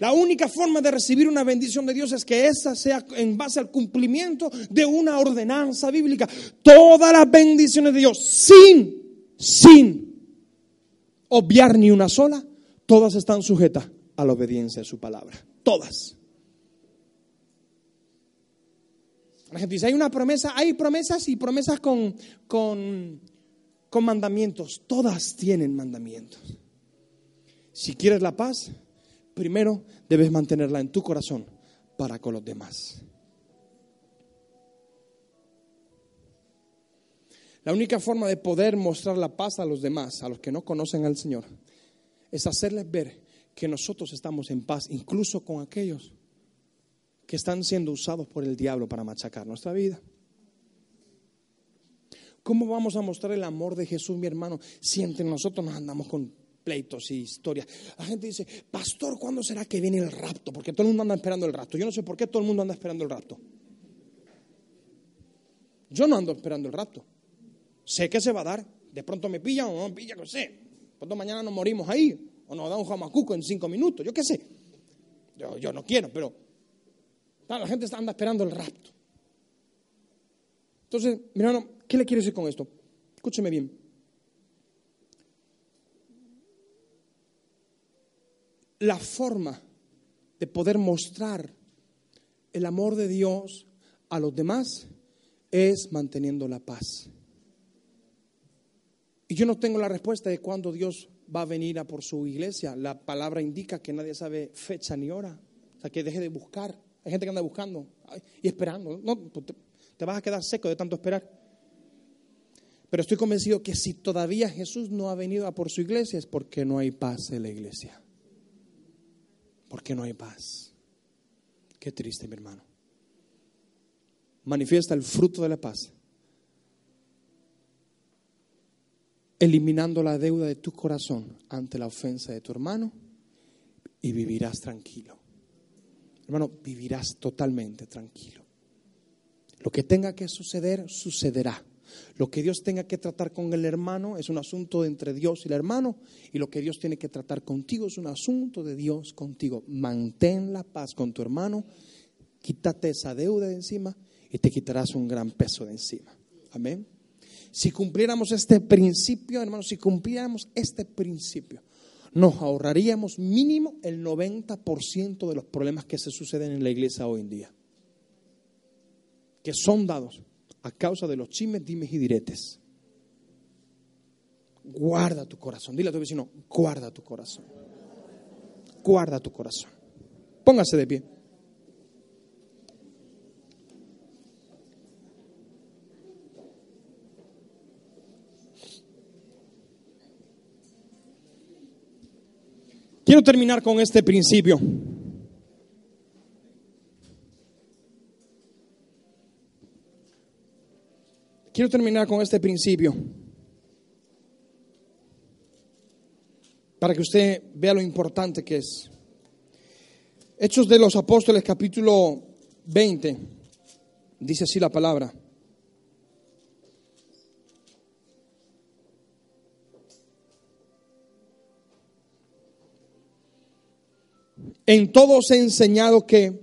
La única forma de recibir una bendición de Dios es que esa sea en base al cumplimiento de una ordenanza bíblica. Todas las bendiciones de Dios, sin, sin obviar ni una sola, todas están sujetas a la obediencia de su palabra. Todas. La gente dice, hay una promesa, hay promesas y promesas con, con, con mandamientos. Todas tienen mandamientos. Si quieres la paz, primero debes mantenerla en tu corazón para con los demás. La única forma de poder mostrar la paz a los demás, a los que no conocen al Señor, es hacerles ver que nosotros estamos en paz, incluso con aquellos que están siendo usados por el diablo para machacar nuestra vida. ¿Cómo vamos a mostrar el amor de Jesús, mi hermano, si entre nosotros nos andamos con pleitos y historias. La gente dice, pastor, ¿cuándo será que viene el rapto? Porque todo el mundo anda esperando el rapto. Yo no sé por qué todo el mundo anda esperando el rapto. Yo no ando esperando el rapto. Sé que se va a dar. De pronto me pillan o no me pilla, no sé. Pronto mañana nos morimos ahí. O nos da un jamacuco en cinco minutos. Yo qué sé. Yo, no quiero, pero la gente anda esperando el rapto. Entonces, mi hermano, ¿qué le quiero decir con esto? Escúcheme bien. la forma de poder mostrar el amor de Dios a los demás es manteniendo la paz. Y yo no tengo la respuesta de cuándo Dios va a venir a por su iglesia. La palabra indica que nadie sabe fecha ni hora. O sea, que deje de buscar. Hay gente que anda buscando y esperando. No, pues te, te vas a quedar seco de tanto esperar. Pero estoy convencido que si todavía Jesús no ha venido a por su iglesia es porque no hay paz en la iglesia porque no hay paz. Qué triste, mi hermano. Manifiesta el fruto de la paz, eliminando la deuda de tu corazón ante la ofensa de tu hermano y vivirás tranquilo. Hermano, vivirás totalmente tranquilo. Lo que tenga que suceder, sucederá. Lo que Dios tenga que tratar con el hermano es un asunto entre Dios y el hermano y lo que Dios tiene que tratar contigo es un asunto de Dios contigo. Mantén la paz con tu hermano, quítate esa deuda de encima y te quitarás un gran peso de encima. Amén. Si cumpliéramos este principio, hermanos, si cumpliéramos este principio, nos ahorraríamos mínimo el 90% de los problemas que se suceden en la iglesia hoy en día, que son dados a causa de los chismes, dimes y diretes. Guarda tu corazón. Dile a tu vecino, guarda tu corazón. Guarda tu corazón. Póngase de pie. Quiero terminar con este principio. Quiero terminar con este principio. Para que usted vea lo importante que es. Hechos de los Apóstoles capítulo 20. Dice así la palabra. En todos he enseñado que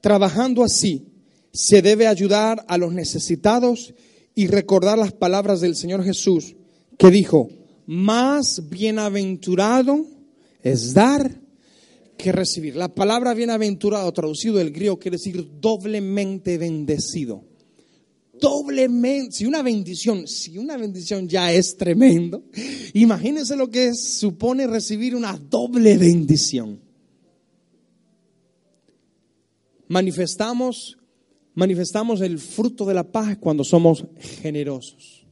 trabajando así se debe ayudar a los necesitados y recordar las palabras del Señor Jesús que dijo, más bienaventurado es dar que recibir. La palabra bienaventurado traducido del griego quiere decir doblemente bendecido. Doblemente, si una bendición, si una bendición ya es tremendo, imagínense lo que supone recibir una doble bendición. Manifestamos manifestamos el fruto de la paz cuando somos generosos.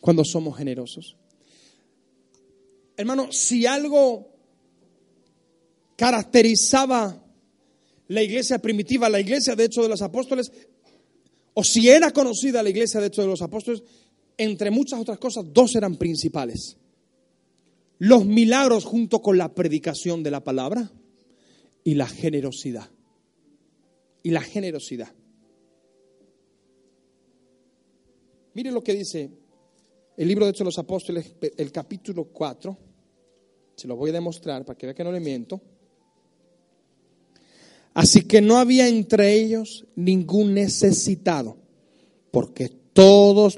Cuando somos generosos. hermano, si algo caracterizaba la iglesia primitiva, la iglesia de hecho de los apóstoles, o si era conocida la iglesia de hecho de los apóstoles, entre muchas otras cosas, dos eran principales. Los milagros junto con la predicación de la palabra y la generosidad. Y la generosidad. Mire lo que dice el libro de Hechos de los Apóstoles, el capítulo 4. Se lo voy a demostrar para que vea que no le miento. Así que no había entre ellos ningún necesitado, porque todos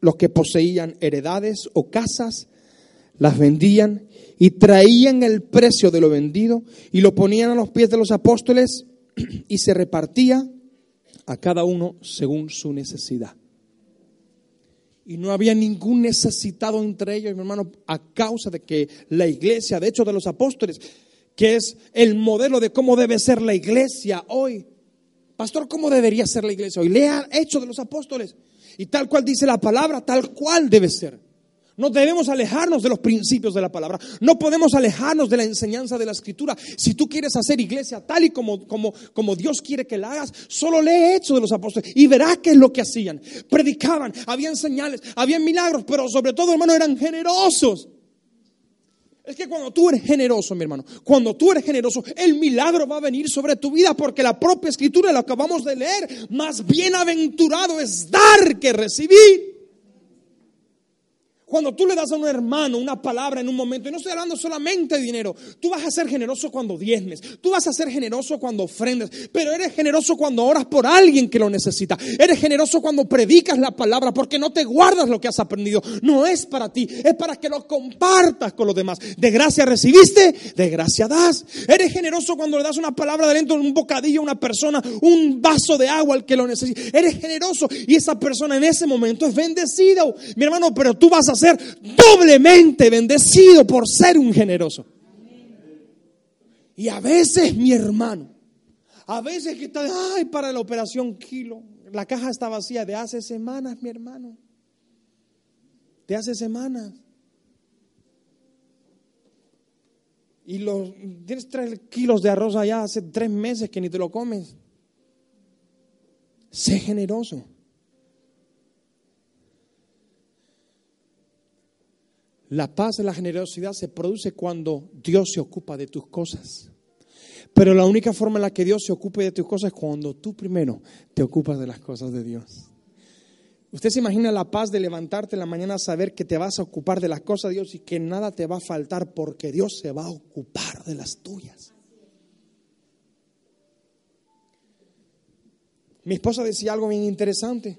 los que poseían heredades o casas las vendían y traían el precio de lo vendido y lo ponían a los pies de los apóstoles *clears throat* y se repartía a cada uno según su necesidad. Y no había ningún necesitado entre ellos, mi hermano, a causa de que la iglesia, de hecho de los apóstoles, que es el modelo de cómo debe ser la iglesia hoy. Pastor, ¿cómo debería ser la iglesia hoy? Lea Hechos de los Apóstoles. Y tal cual dice la palabra, tal cual debe ser. No debemos alejarnos de los principios de la palabra. No podemos alejarnos de la enseñanza de la escritura. Si tú quieres hacer iglesia tal y como, como, como Dios quiere que la hagas, solo lee Hechos de los apóstoles y verás qué es lo que hacían. Predicaban, habían señales, habían milagros, pero sobre todo, hermano, eran generosos. Es que cuando tú eres generoso, mi hermano, cuando tú eres generoso, el milagro va a venir sobre tu vida porque la propia escritura, lo acabamos de leer, más bienaventurado es dar que recibir. Cuando tú le das a un hermano una palabra en un momento, y no estoy hablando solamente de dinero, tú vas a ser generoso cuando diezmes, tú vas a ser generoso cuando ofrendes, pero eres generoso cuando oras por alguien que lo necesita, eres generoso cuando predicas la palabra porque no te guardas lo que has aprendido, no es para ti, es para que lo compartas con los demás. De gracia recibiste, de gracia das. Eres generoso cuando le das una palabra de aliento, un bocadillo a una persona, un vaso de agua al que lo necesita. Eres generoso y esa persona en ese momento es bendecida, mi hermano, pero tú vas a ser doblemente bendecido por ser un generoso. Y a veces mi hermano, a veces que está, ay, para la operación kilo, la caja está vacía de hace semanas, mi hermano. De hace semanas. Y los, tienes tres kilos de arroz allá hace tres meses que ni te lo comes. Sé generoso. La paz y la generosidad se produce cuando Dios se ocupa de tus cosas. Pero la única forma en la que Dios se ocupe de tus cosas es cuando tú primero te ocupas de las cosas de Dios. Usted se imagina la paz de levantarte en la mañana, saber que te vas a ocupar de las cosas de Dios y que nada te va a faltar porque Dios se va a ocupar de las tuyas. Mi esposa decía algo bien interesante,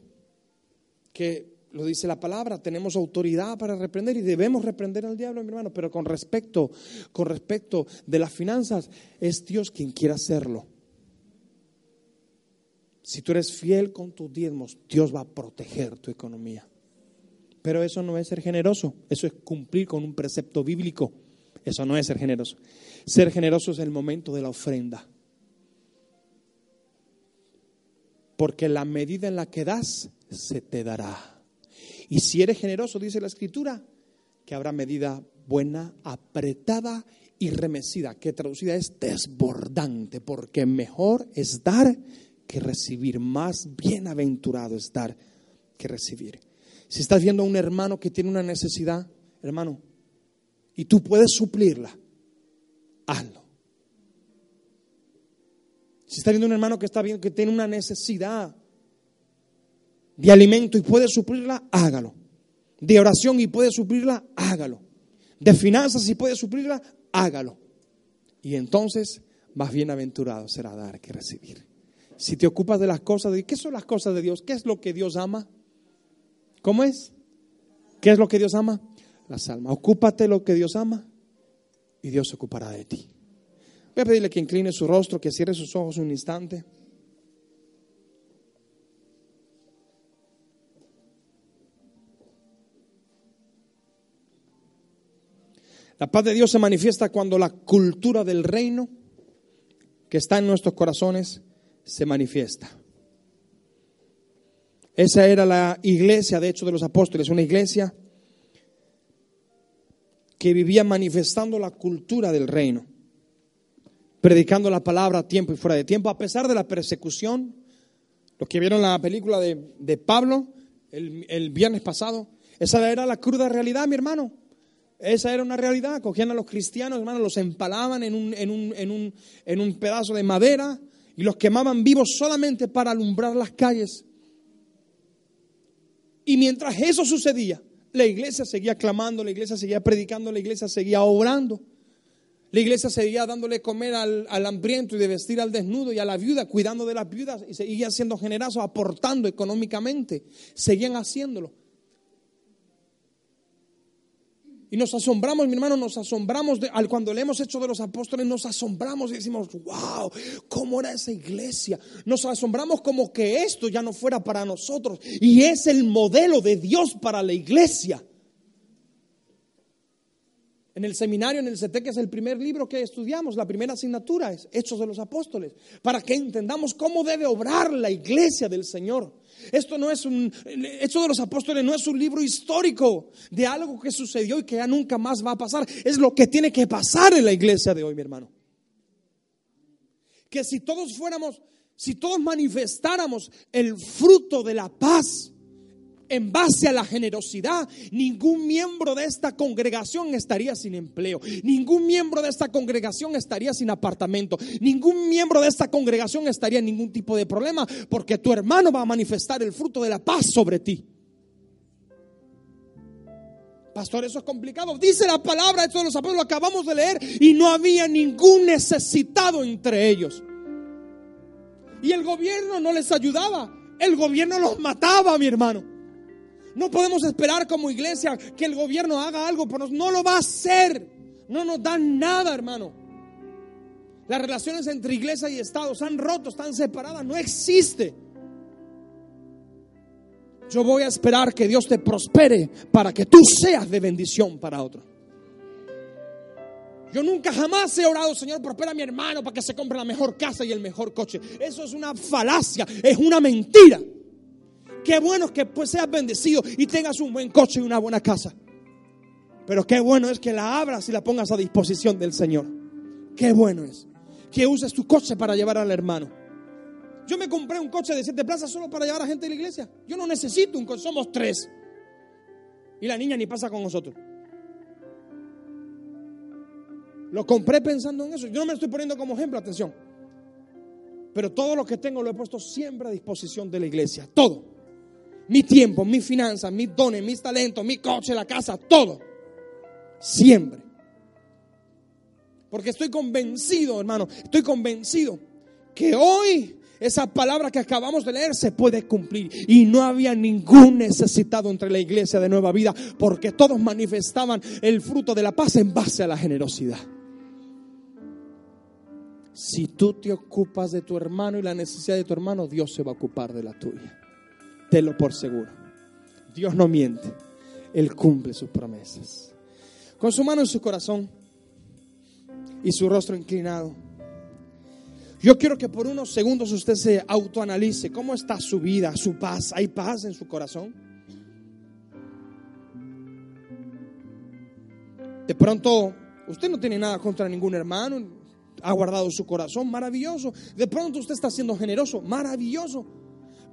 que lo dice la palabra, tenemos autoridad para reprender y debemos reprender al diablo, mi hermano, pero con respecto, con respecto de las finanzas, es Dios quien quiere hacerlo. Si tú eres fiel con tus diezmos, Dios va a proteger tu economía. Pero eso no es ser generoso, eso es cumplir con un precepto bíblico. Eso no es ser generoso. Ser generoso es el momento de la ofrenda. Porque la medida en la que das, se te dará. Y si eres generoso, dice la escritura, que habrá medida buena, apretada y remecida, que traducida es desbordante, porque mejor es dar que recibir, más bienaventurado es dar que recibir. Si estás viendo a un hermano que tiene una necesidad, hermano, y tú puedes suplirla, hazlo. Si estás viendo a un hermano que está viendo que tiene una necesidad, de alimento y puede suplirla, hágalo. De oración y puede suplirla, hágalo. De finanzas y puede suplirla, hágalo. Y entonces más bienaventurado será dar que recibir. Si te ocupas de las cosas de ¿qué son las cosas de Dios? ¿Qué es lo que Dios ama? ¿Cómo es? ¿Qué es lo que Dios ama? Las almas. Ocúpate lo que Dios ama y Dios se ocupará de ti. Voy a pedirle que incline su rostro, que cierre sus ojos un instante. La paz de Dios se manifiesta cuando la cultura del reino que está en nuestros corazones se manifiesta. Esa era la iglesia, de hecho, de los apóstoles, una iglesia que vivía manifestando la cultura del reino, predicando la palabra a tiempo y fuera de tiempo, a pesar de la persecución. Los que vieron la película de, Pablo el, el viernes pasado, esa era la cruda realidad, mi hermano. Esa era una realidad. Cogían a los cristianos, hermano, los empalaban en un, en un, en un, en un pedazo de madera y los quemaban vivos solamente para alumbrar las calles. Y mientras eso sucedía, la iglesia seguía clamando, la iglesia seguía predicando, la iglesia seguía obrando. La iglesia seguía dándole comer al, al, hambriento y de vestir al desnudo y a la viuda, cuidando de las viudas y seguía siendo generoso, aportando económicamente. Seguían haciéndolo. Y nos asombramos, mi hermano, nos asombramos de, al cuando leemos Hechos de los Apóstoles, nos asombramos y decimos, wow, ¿cómo era esa iglesia? Nos asombramos como que esto ya no fuera para nosotros. Y es el modelo de Dios para la iglesia. En el seminario, en el CT, que es el primer libro que estudiamos, la primera asignatura es Hechos de los Apóstoles, para que entendamos cómo debe obrar la iglesia del Señor. Esto no es un, Hechos de los Apóstoles no es un libro histórico de algo que sucedió y que ya nunca más va a pasar. Es lo que tiene que pasar en la iglesia de hoy, mi hermano. Que si todos fuéramos, si todos manifestáramos el fruto de la paz, en base a la generosidad, ningún miembro de esta congregación estaría sin empleo, ningún miembro de esta congregación estaría sin apartamento, ningún miembro de esta congregación estaría en ningún tipo de problema, porque tu hermano va a manifestar el fruto de la paz sobre ti. Pastor, eso es complicado. Dice la palabra, esto de los apóstoles lo acabamos de leer, y no había ningún necesitado entre ellos. Y el gobierno no les ayudaba, el gobierno los mataba, mi hermano. No podemos esperar como iglesia que el gobierno haga algo por nosotros. No lo va a hacer. No nos dan nada, hermano. Las relaciones entre iglesia y Estado están rotos, están separadas. No existe. Yo voy a esperar que Dios te prospere para que tú seas de bendición para otro. Yo nunca jamás he orado, Señor, prospera a mi hermano para que se compre la mejor casa y el mejor coche. Eso es una falacia, es una mentira. Qué bueno que pues seas bendecido y tengas un buen coche y una buena casa. Pero qué bueno es que la abras y la pongas a disposición del Señor. Qué bueno es que uses tu coche para llevar al hermano. Yo me compré un coche de siete plazas solo para llevar a gente de la iglesia. Yo no necesito un coche, somos tres. Y la niña ni pasa con nosotros. Lo compré pensando en eso. Yo no me estoy poniendo como ejemplo, atención. Pero todo lo que tengo lo he puesto siempre a disposición de la iglesia. Todo mi tiempo, mis finanzas, mis dones, mis talentos, mi coche, la casa, todo. Siempre. Porque estoy convencido, hermano, estoy convencido que hoy esa palabra que acabamos de leer se puede cumplir. Y no había ningún necesitado entre la iglesia de Nueva Vida porque todos manifestaban el fruto de la paz en base a la generosidad. Si tú te ocupas de tu hermano y la necesidad de tu hermano, Dios se va a ocupar de la tuya tenlo por seguro. Dios no miente, Él cumple sus promesas. Con su mano en su corazón y su rostro inclinado. Yo quiero que por unos segundos usted se autoanalice cómo está su vida, su paz. ¿Hay paz en su corazón? De pronto, usted no tiene nada contra ningún hermano, ha guardado su corazón, maravilloso. De pronto usted está siendo generoso, maravilloso.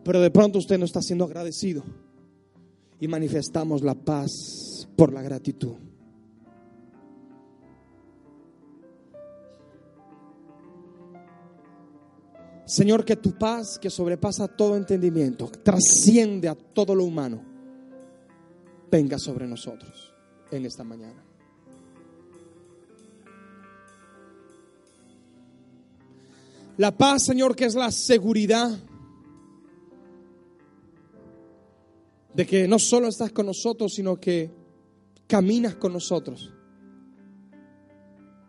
Pero de pronto usted no está siendo agradecido. Y manifestamos la paz por la gratitud. Señor, que tu paz, que sobrepasa todo entendimiento, trasciende a todo lo humano, venga sobre nosotros en esta mañana. La paz, Señor, que es la seguridad de que no solo estás con nosotros, sino que caminas con nosotros.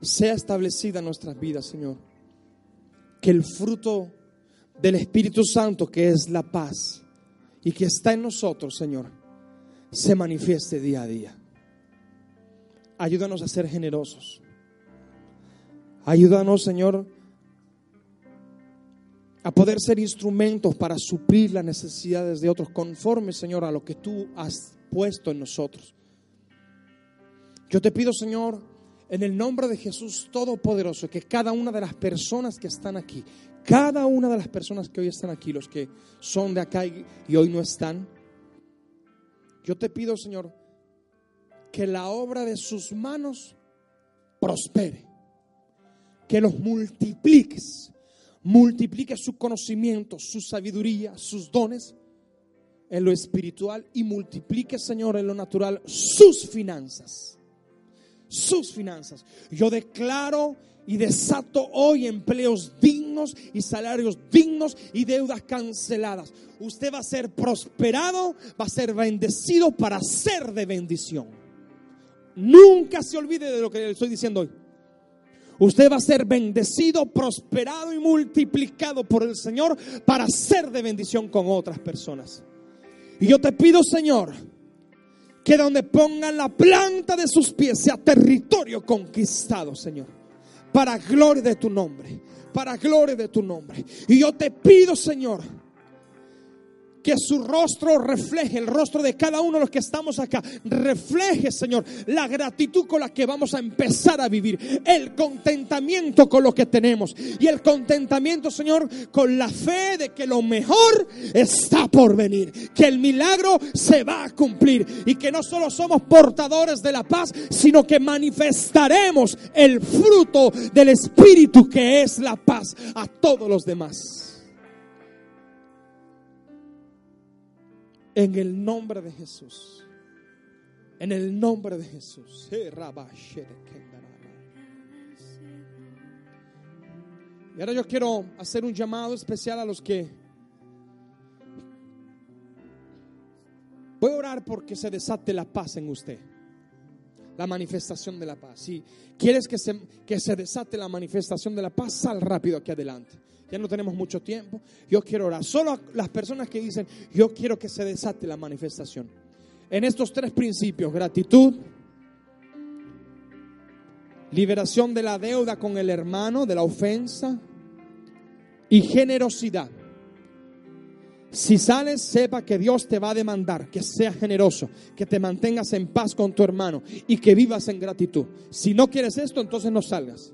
Sea establecida en nuestras vidas, Señor. Que el fruto del Espíritu Santo, que es la paz y que está en nosotros, Señor, se manifieste día a día. Ayúdanos a ser generosos. Ayúdanos, Señor, a poder ser instrumentos para suplir las necesidades de otros, conforme, Señor, a lo que tú has puesto en nosotros. Yo te pido, Señor, en el nombre de Jesús Todopoderoso, que cada una de las personas que están aquí, cada una de las personas que hoy están aquí, los que son de acá y, hoy no están, yo te pido, Señor, que la obra de sus manos prospere, que los multipliques, multiplique su conocimiento, su sabiduría, sus dones en lo espiritual y multiplique, Señor, en lo natural sus finanzas. Sus finanzas. Yo declaro y desato hoy empleos dignos y salarios dignos y deudas canceladas. Usted va a ser prosperado, va a ser bendecido para ser de bendición. Nunca se olvide de lo que le estoy diciendo hoy. Usted va a ser bendecido, prosperado y multiplicado por el Señor para ser de bendición con otras personas. Y yo te pido, Señor, que donde pongan la planta de sus pies sea territorio conquistado, Señor. Para gloria de tu nombre, para gloria de tu nombre. Y yo te pido, Señor, que su rostro refleje, el rostro de cada uno de los que estamos acá, refleje, Señor, la gratitud con la que vamos a empezar a vivir, el contentamiento con lo que tenemos. Y el contentamiento, Señor, con la fe de que lo mejor está por venir, que el milagro se va a cumplir. Y que no solo somos portadores de la paz, sino que manifestaremos el fruto del Espíritu que es la paz a todos los demás. En el nombre de Jesús. En el nombre de Jesús. Y ahora yo quiero hacer un llamado especial a los que... Voy a orar porque se desate la paz en usted. La manifestación de la paz. Si quieres que se, que se desate la manifestación de la paz, sal rápido aquí adelante ya no tenemos mucho tiempo. Yo quiero orar. Solo las personas que dicen, yo quiero que se desate la manifestación. En estos tres principios, gratitud, liberación de la deuda con el hermano, de la ofensa y generosidad. Si sales, sepa que Dios te va a demandar que seas generoso, que te mantengas en paz con tu hermano y que vivas en gratitud. Si no quieres esto, entonces no salgas.